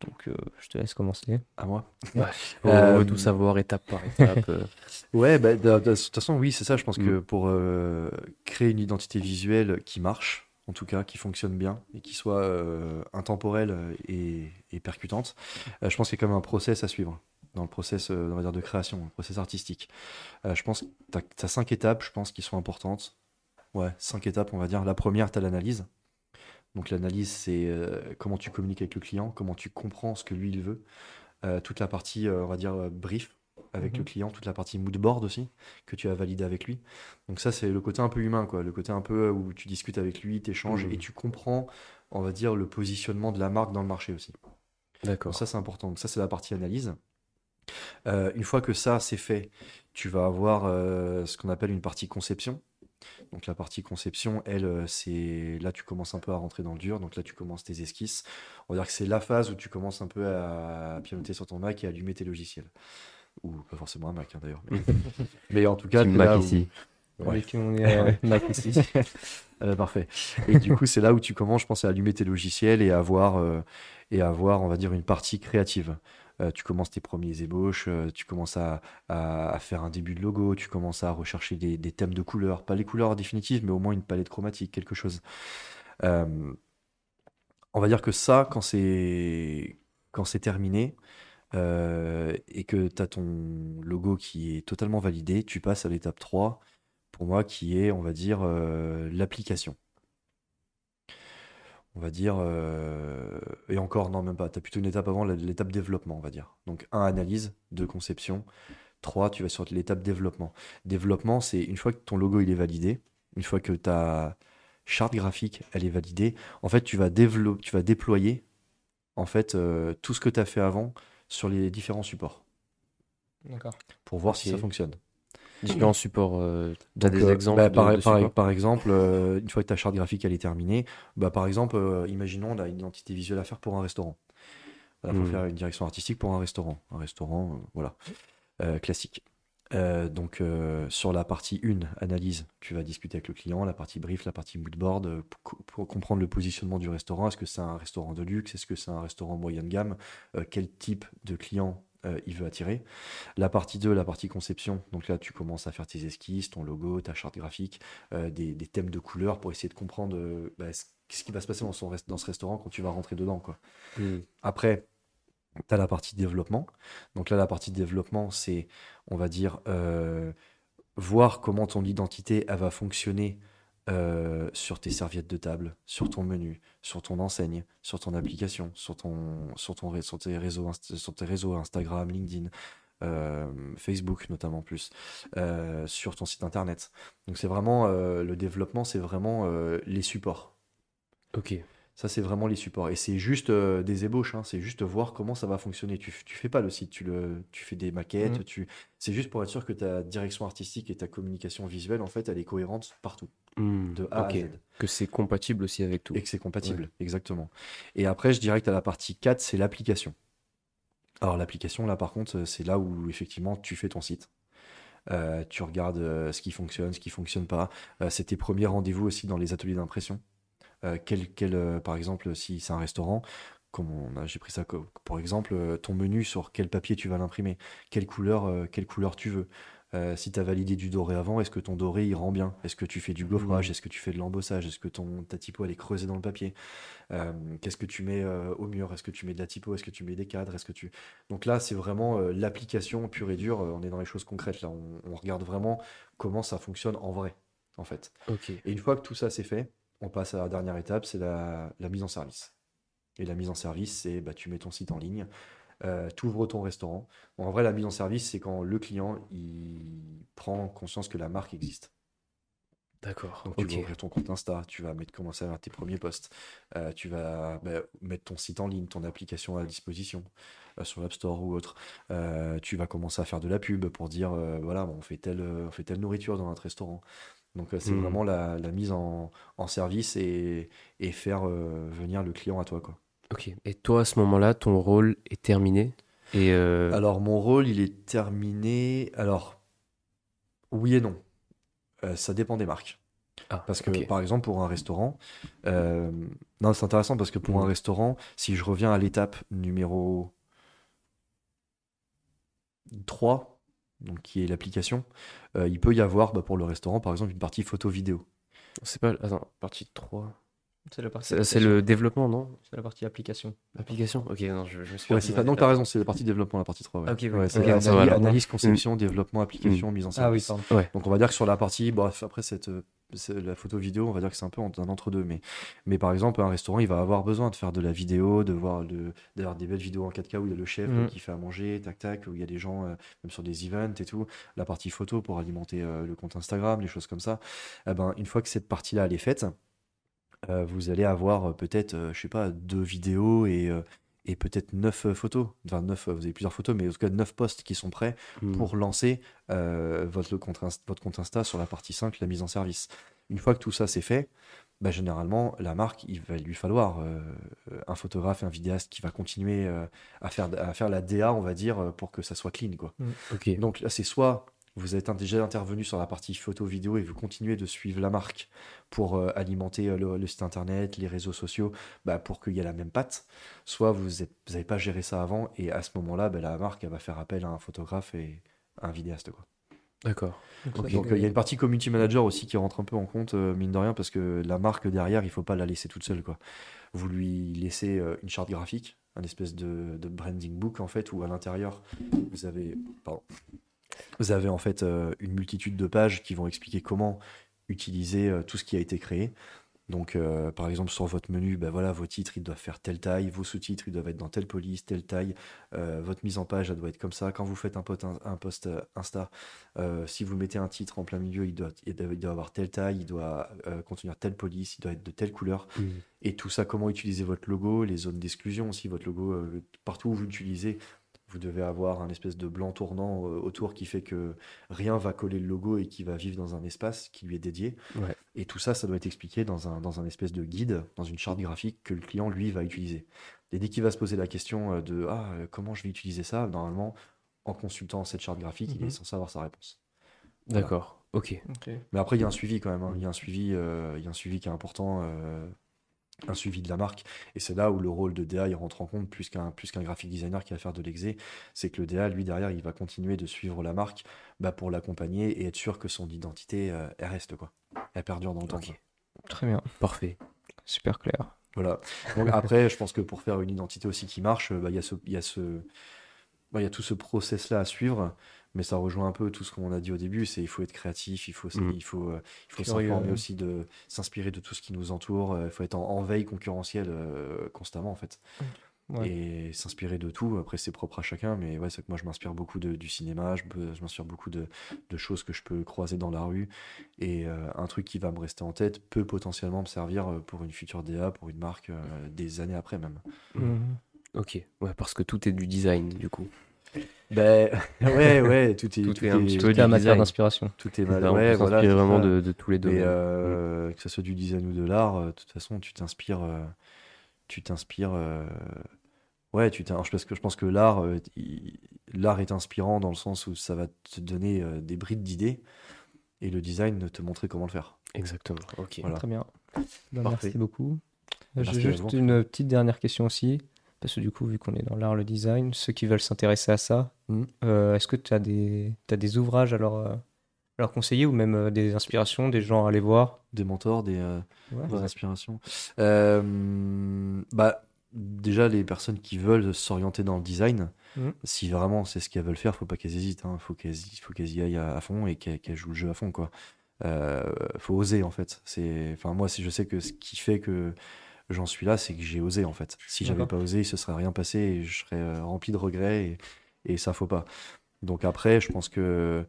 Donc euh, je te laisse commencer. À moi. Faut [laughs] Euh, tout savoir étape par [laughs] étape. euh. Ouais, bah, de, de- de toute façon, oui, c'est ça. Je pense que Mm. pour euh, créer une identité visuelle qui marche, en tout cas, qui fonctionne bien et qui soit euh, intemporelle et, et percutante, euh, je pense qu'il y a quand même un process à suivre dans le process, euh, on va dire, de création, un process artistique. Euh, je pense que tu as, cinq étapes, je pense, qui sont importantes. Ouais, cinq étapes, on va dire. La première, tu as l'analyse. Donc l'analyse, c'est euh, comment tu communiques avec le client, comment tu comprends ce que lui, il veut. Euh, toute la partie, on va dire, brief avec Mhm. le client, toute la partie mood board aussi, que tu as validé avec lui. Donc ça, c'est le côté un peu humain, quoi. Le côté un peu où tu discutes avec lui, tu échanges Mhm. et tu comprends, on va dire, le positionnement de la marque dans le marché aussi. D'accord. Ça, c'est important. Donc ça, c'est la partie analyse. Euh, une fois que ça, c'est fait, tu vas avoir euh, ce qu'on appelle une partie conception. Donc la partie conception, elle, euh, c'est là tu commences un peu à rentrer dans le dur. Donc là tu commences tes esquisses. On va dire que c'est la phase où tu commences un peu à pianoter sur ton Mac et à allumer tes logiciels. Ou pas forcément un Mac hein, d'ailleurs. Mais... [laughs] mais en tout cas, Mac là où- ici. Ouais. Avec qui on est euh, Mac ici. [laughs] Euh, parfait. Et du coup, c'est là où tu commences, je pense, à allumer tes logiciels et à avoir, euh, et à avoir on va dire, une partie créative. Euh, tu commences tes premiers ébauches, euh, tu commences à, faire un début de logo, tu commences à rechercher des, thèmes de couleurs, pas les couleurs définitives, mais au moins une palette chromatique, quelque chose. Euh, on va dire que ça, quand c'est terminé et que tu as ton logo qui est totalement validé, tu passes à l'étape 3, pour moi, qui est, on va dire, l'application. On va dire, euh, et encore, non, même pas, tu as plutôt une étape avant, l'étape développement, on va dire. Donc, 1, analyse, 2, conception, 3, tu vas sur l'étape développement. Développement, c'est une fois que ton logo il est validé, une fois que ta charte graphique elle est validée, en fait, tu vas, développer, tu vas déployer en fait, euh, tout ce que tu as fait avant sur les différents supports D'accord. pour voir si ça fonctionne. Différents supports. euh, des euh, exemples bah, de- par, de par- supports par exemple, euh, une fois que ta charte graphique elle est terminée, bah, par exemple, euh, imaginons on a une identité visuelle à faire pour un restaurant. Il faut Mhm. faire une direction artistique pour un restaurant. Un restaurant, euh, voilà, Euh, classique. Euh, donc euh, sur la partie 1, analyse, tu vas discuter avec le client, la partie brief, la partie moodboard, pour, pour comprendre le positionnement du restaurant. Est-ce que c'est un restaurant de luxe? Est-ce que c'est un restaurant moyen de gamme? Euh, Quel type de client euh, il veut attirer La partie 2, la partie conception, donc là tu commences à faire tes esquisses, ton logo, ta charte graphique, euh, des, des thèmes de couleurs pour essayer de comprendre euh, bah, ce ce qui va se passer dans, son rest- dans ce restaurant quand tu vas rentrer dedans. Quoi. Hmm. Après, tu as la partie développement. Donc là, la partie développement, c'est, on va dire, voir comment ton identité elle va fonctionner euh, sur tes serviettes de table, sur ton menu, sur ton enseigne, sur ton application, sur, ton, sur, ton, sur, tes, réseaux, sur tes réseaux Instagram, LinkedIn, euh, Facebook notamment plus, euh, sur ton site internet. Donc c'est vraiment le développement, c'est vraiment les supports. Ok. Ça, c'est vraiment les supports. Et c'est juste des ébauches, hein. c'est juste voir comment ça va fonctionner. Tu, tu fais pas le site, tu, le, tu fais des maquettes, mmh. tu... c'est juste pour être sûr que ta direction artistique et ta communication visuelle, en fait, elle est cohérente partout. Hmm, de A à Z. Que c'est compatible aussi avec tout. Et que c'est compatible, exactement. Et après, je dirais que la partie 4, c'est l'application. Alors l'application, là par contre, c'est là où effectivement tu fais ton site. Euh, tu regardes euh, ce qui fonctionne, ce qui fonctionne pas. Euh, c'est tes premiers rendez-vous aussi dans les ateliers d'impression. quel, quel par exemple, si c'est un restaurant, comme j'ai pris ça pour exemple, ton menu sur quel papier tu vas l'imprimer, quelle couleur, quelle couleur tu veux. Euh, si tu as validé du doré avant, est-ce que ton doré il rend bien? Est-ce que tu fais du gaufrage mmh. Est-ce que tu fais de l'embossage? Est-ce que ton, ta typo elle est creusée dans le papier? Euh, Qu'est-ce que tu mets euh, au mur? Est-ce que tu mets de la typo? Est-ce que tu mets des cadres? Est-ce que tu Donc là, c'est vraiment l'application pure et dure. on est dans les choses concrètes là. On, regarde vraiment comment ça fonctionne en vrai, en fait. Et une fois que tout ça c'est fait, on passe à la dernière étape, c'est la, mise en service. Et la mise en service, c'est bah, tu mets ton site en ligne, euh, tu ouvres ton restaurant. en vrai, la mise en service, c'est quand le client il prend conscience que la marque existe. D'accord. Donc tu vas ouvrir ton compte Insta, tu vas mettre, commencer à faire tes premiers posts, euh, tu vas bah, mettre ton site en ligne, ton application à disposition euh, sur l'App Store ou autre. tu vas commencer à faire de la pub pour dire voilà, on fait telle, on fait telle nourriture dans notre restaurant. Donc c'est hmm. vraiment la, mise en, service et, et faire venir le client à toi quoi. Ok. Et toi, à ce moment-là, ton rôle est terminé et euh, Alors, mon rôle, il est terminé. Alors, oui et non. Euh, ça dépend des marques. Ah, parce que, par exemple, pour un restaurant, euh, non, c'est intéressant parce que pour un mm. restaurant, si je reviens à l'étape numéro 3, donc qui est l'application, il peut y avoir bah, pour le restaurant, par exemple, une partie photo-vidéo. C'est pas. Attends, partie 3. C'est la partie. C'est le développement, non? C'est la partie application. Application Ok, non, je, je me suis. Ouais, c'est Non, t'as raison, c'est la partie développement, la partie 3. Ouais. Ok, ouais. c'est analyse, conception, mm. développement, application, mm. mise en service. Ah oui, Donc on va dire que sur la partie, bon, après cette, la photo vidéo, on va dire que c'est un peu un entre-deux. Mais, mais par exemple, un restaurant, il va avoir besoin de faire de la vidéo, de voir d'avoir des belles vidéos en 4K où il y a le chef mm. qui fait à manger, tac tac, où il y a des gens, euh, même sur des events et tout. La partie photo pour alimenter euh, le compte Instagram, les choses comme ça. Eh ben, une fois que cette partie-là, elle est faite, euh, vous allez avoir euh, peut-être, euh, je sais pas, deux vidéos et, et peut-être neuf photos. Enfin, neuf, vous avez plusieurs photos, mais en tout cas neuf posts qui sont prêts hmm. pour lancer votre, compte votre compte Insta sur la partie 5, la mise en service. Une fois que tout ça c'est fait, bah, généralement, la marque, il va lui falloir un photographe, un vidéaste qui va continuer à, faire, à faire la DA, on va dire, pour que ça soit clean. Quoi. Hmm. Donc là, c'est soit vous êtes déjà intervenu sur la partie photo-vidéo et vous continuez de suivre la marque pour euh, alimenter euh, le, site internet, les réseaux sociaux, bah, pour qu'il y ait la même patte. Soit vous n'avez pas géré ça avant et à ce moment-là, bah, la marque elle va faire appel à un photographe et un vidéaste. Quoi. D'accord. Donc, il y a une partie community manager aussi qui rentre un peu en compte, euh, mine de rien, parce que la marque derrière, il faut pas la laisser toute seule. Quoi. Vous lui laissez une charte graphique, un espèce de, de, branding book en fait, où à l'intérieur, vous avez... Pardon vous avez en fait euh, une multitude de pages qui vont expliquer comment utiliser euh, tout ce qui a été créé. Donc, euh, par exemple, sur votre menu, ben voilà, vos titres, ils doivent faire telle taille, vos sous-titres, ils doivent être dans telle police, telle taille, votre mise en page, elle doit être comme ça. Quand vous faites un, un post Insta, si vous mettez un titre en plein milieu, il doit, il doit, avoir telle taille, il doit contenir telle police, il doit être de telle couleur. Mmh. Et tout ça, comment utiliser votre logo, les zones d'exclusion aussi, votre logo, partout où vous l'utilisez, vous devez avoir un espèce de blanc tournant euh, autour qui fait que rien va coller le logo et qui va vivre dans un espace qui lui est dédié. Et tout ça, ça doit être expliqué dans un, dans un espèce de guide, dans une charte graphique que le client, lui, va utiliser. Et dès qu'il va se poser la question euh, de ah, euh, comment je vais utiliser ça, normalement, en consultant cette charte graphique, il est mhm. censé avoir sa réponse. D'accord, ok. Mais après, il y a un suivi quand même. Hein. Il y a un suivi, il y a un suivi qui est important un suivi de la marque. Et c'est là où le rôle de DA il rentre en compte plus qu'un plus qu'un graphic designer qui va faire de l'exé. C'est que le DA, lui, derrière, il va continuer de suivre la marque bah, pour l'accompagner et être sûr que son identité, euh, elle reste, quoi. Elle perdure dans le temps. Très bien. Parfait. Super clair. Voilà. Donc après, je pense que pour faire une identité aussi qui marche, bah, il y a ce. Y a ce bah, il y a tout ce process-là à suivre. Mais ça rejoint un peu tout ce qu'on a dit au début. C'est il faut être créatif, il faut, Mm. il faut, euh, il faut s'informer aussi de s'inspirer de tout ce qui nous entoure. euh, Il faut être en, en veille concurrentielle euh, constamment en fait, Ouais. et s'inspirer de tout. Après, c'est propre à chacun, mais ouais, c'est que moi je m'inspire beaucoup de- du cinéma, je, m'inspire beaucoup de, de choses que je peux croiser dans la rue, et euh, un truc qui va me rester en tête peut potentiellement me servir pour une future DA, pour une marque euh, des années après même. Mhm. Ok, ouais, parce que tout est du design, du coup. Ben [laughs] ouais, [laughs] ouais, tout est, Tout est un petit peu tout la du matière d'inspiration. est mal. On ouais, voilà, vraiment de, de tous les domaines. euh, que ce soit du design ou de l'art, euh, de toute façon, tu t'inspires. euh, tu t'inspires. euh, ouais, tu t'in- parce que je pense que l'art, euh, l'art est inspirant dans le sens où ça va te donner euh, des brides d'idées et le design te montrer comment le faire. Exactement, ok. Voilà. Très bien. Ben, merci beaucoup. J'ai juste une petite dernière question aussi. Parce que du coup, vu qu'on est dans l'art, le design, ceux qui veulent s'intéresser à ça, Mhm. euh, est-ce que tu as des, t'as des ouvrages à leur, à leur conseiller ou même euh, des inspirations, des gens à aller voir? Des mentors, des, euh, Ouais. des inspirations. Bah, déjà, les personnes qui veulent s'orienter dans le design, Mhm. si vraiment c'est ce qu'elles veulent faire, faut pas qu'elles hésitent. Il faut qu'elles y, faut qu'elles y aillent à, à fond et qu'elles jouent le jeu à fond. Quoi. Faut oser en fait. Enfin moi, je sais que ce qui fait que j'en suis là, c'est que j'ai osé en fait. Si j'avais pas osé, il se serait rien passé et je serais euh, rempli de regrets et, et ça faut pas. Donc après, je pense que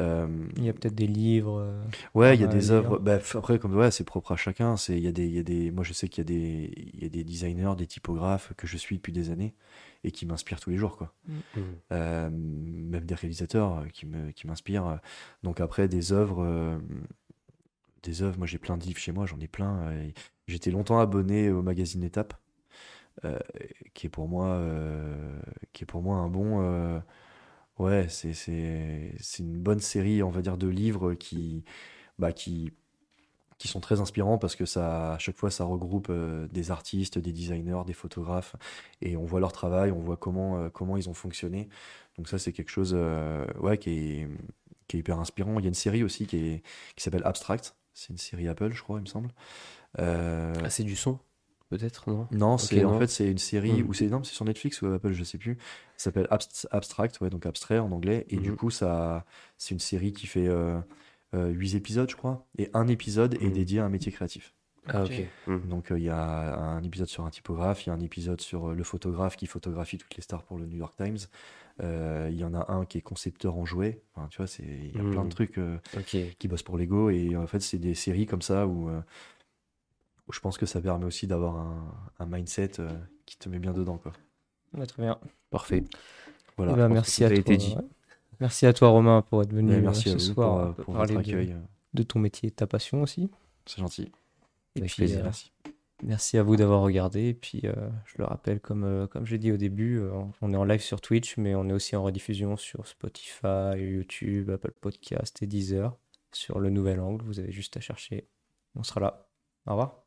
euh, Il y a peut-être des livres. euh, Ouais, il y a des œuvres. Bah, après, comme ouais, c'est propre à chacun. C'est, il y a des, il y a des. Moi, je sais qu'il y a des, il y a des designers, des typographes que je suis depuis des années et qui m'inspirent tous les jours, quoi. Mhm. Euh, même des réalisateurs qui me, qui m'inspirent. Donc après, des œuvres, euh, des œuvres. Moi, j'ai plein de livres chez moi. J'en ai plein. euh, J'étais longtemps abonné au magazine Étape, euh, qui est pour moi, euh, qui est pour moi un bon. euh, Ouais, c'est c'est une bonne série, on va dire, de livres qui bah qui qui sont très inspirants parce que ça à chaque fois ça regroupe des artistes, des designers, des photographes et on voit leur travail, on voit comment comment ils ont fonctionné. Donc ça c'est quelque chose ouais qui est qui est hyper inspirant. Il y a une série aussi qui est qui s'appelle Abstract. C'est une série Apple, je crois, il me semble. Euh, Ah, c'est du son, peut-être, non? Non, c'est en fait c'est une série Mm. ou c'est non, c'est sur Netflix ou Apple, je sais plus. Ça s'appelle Abst- Abstract, ouais, donc abstrait en anglais. Et du Mhm. coup, ça, c'est une série qui fait euh, euh, huit épisodes, je crois. Et un épisode est Mhm. dédié à un métier créatif. Ah, Ok. ok. Mhm. Donc euh, il y a un épisode sur un typographe, il y a un épisode sur euh, le photographe qui photographie toutes les stars pour le New York Times. Euh, Il y en a un qui est concepteur en jouets. Enfin, tu vois, c'est il y a plein de trucs. euh, qui bossent pour Lego et en fait c'est des séries comme ça où, euh, où je pense que ça permet aussi d'avoir un, un mindset euh, qui te met bien dedans quoi. Ouais, très bien. Parfait. Voilà. Eh ben, merci à a toi. été dit. ouais. Merci à toi Romain pour être venu euh, merci ce soir pour, pour parler de, ton métier et de ta passion aussi. C'est gentil. Et Avec puis, plaisir. euh, Merci. Merci à vous d'avoir regardé. Et puis, euh, je le rappelle, comme, euh, comme j'ai dit au début, euh, on est en live sur Twitch, mais on est aussi en rediffusion sur Spotify, YouTube, Apple Podcast et Deezer sur le nouvel angle. Vous avez juste à chercher. On sera là. Au revoir.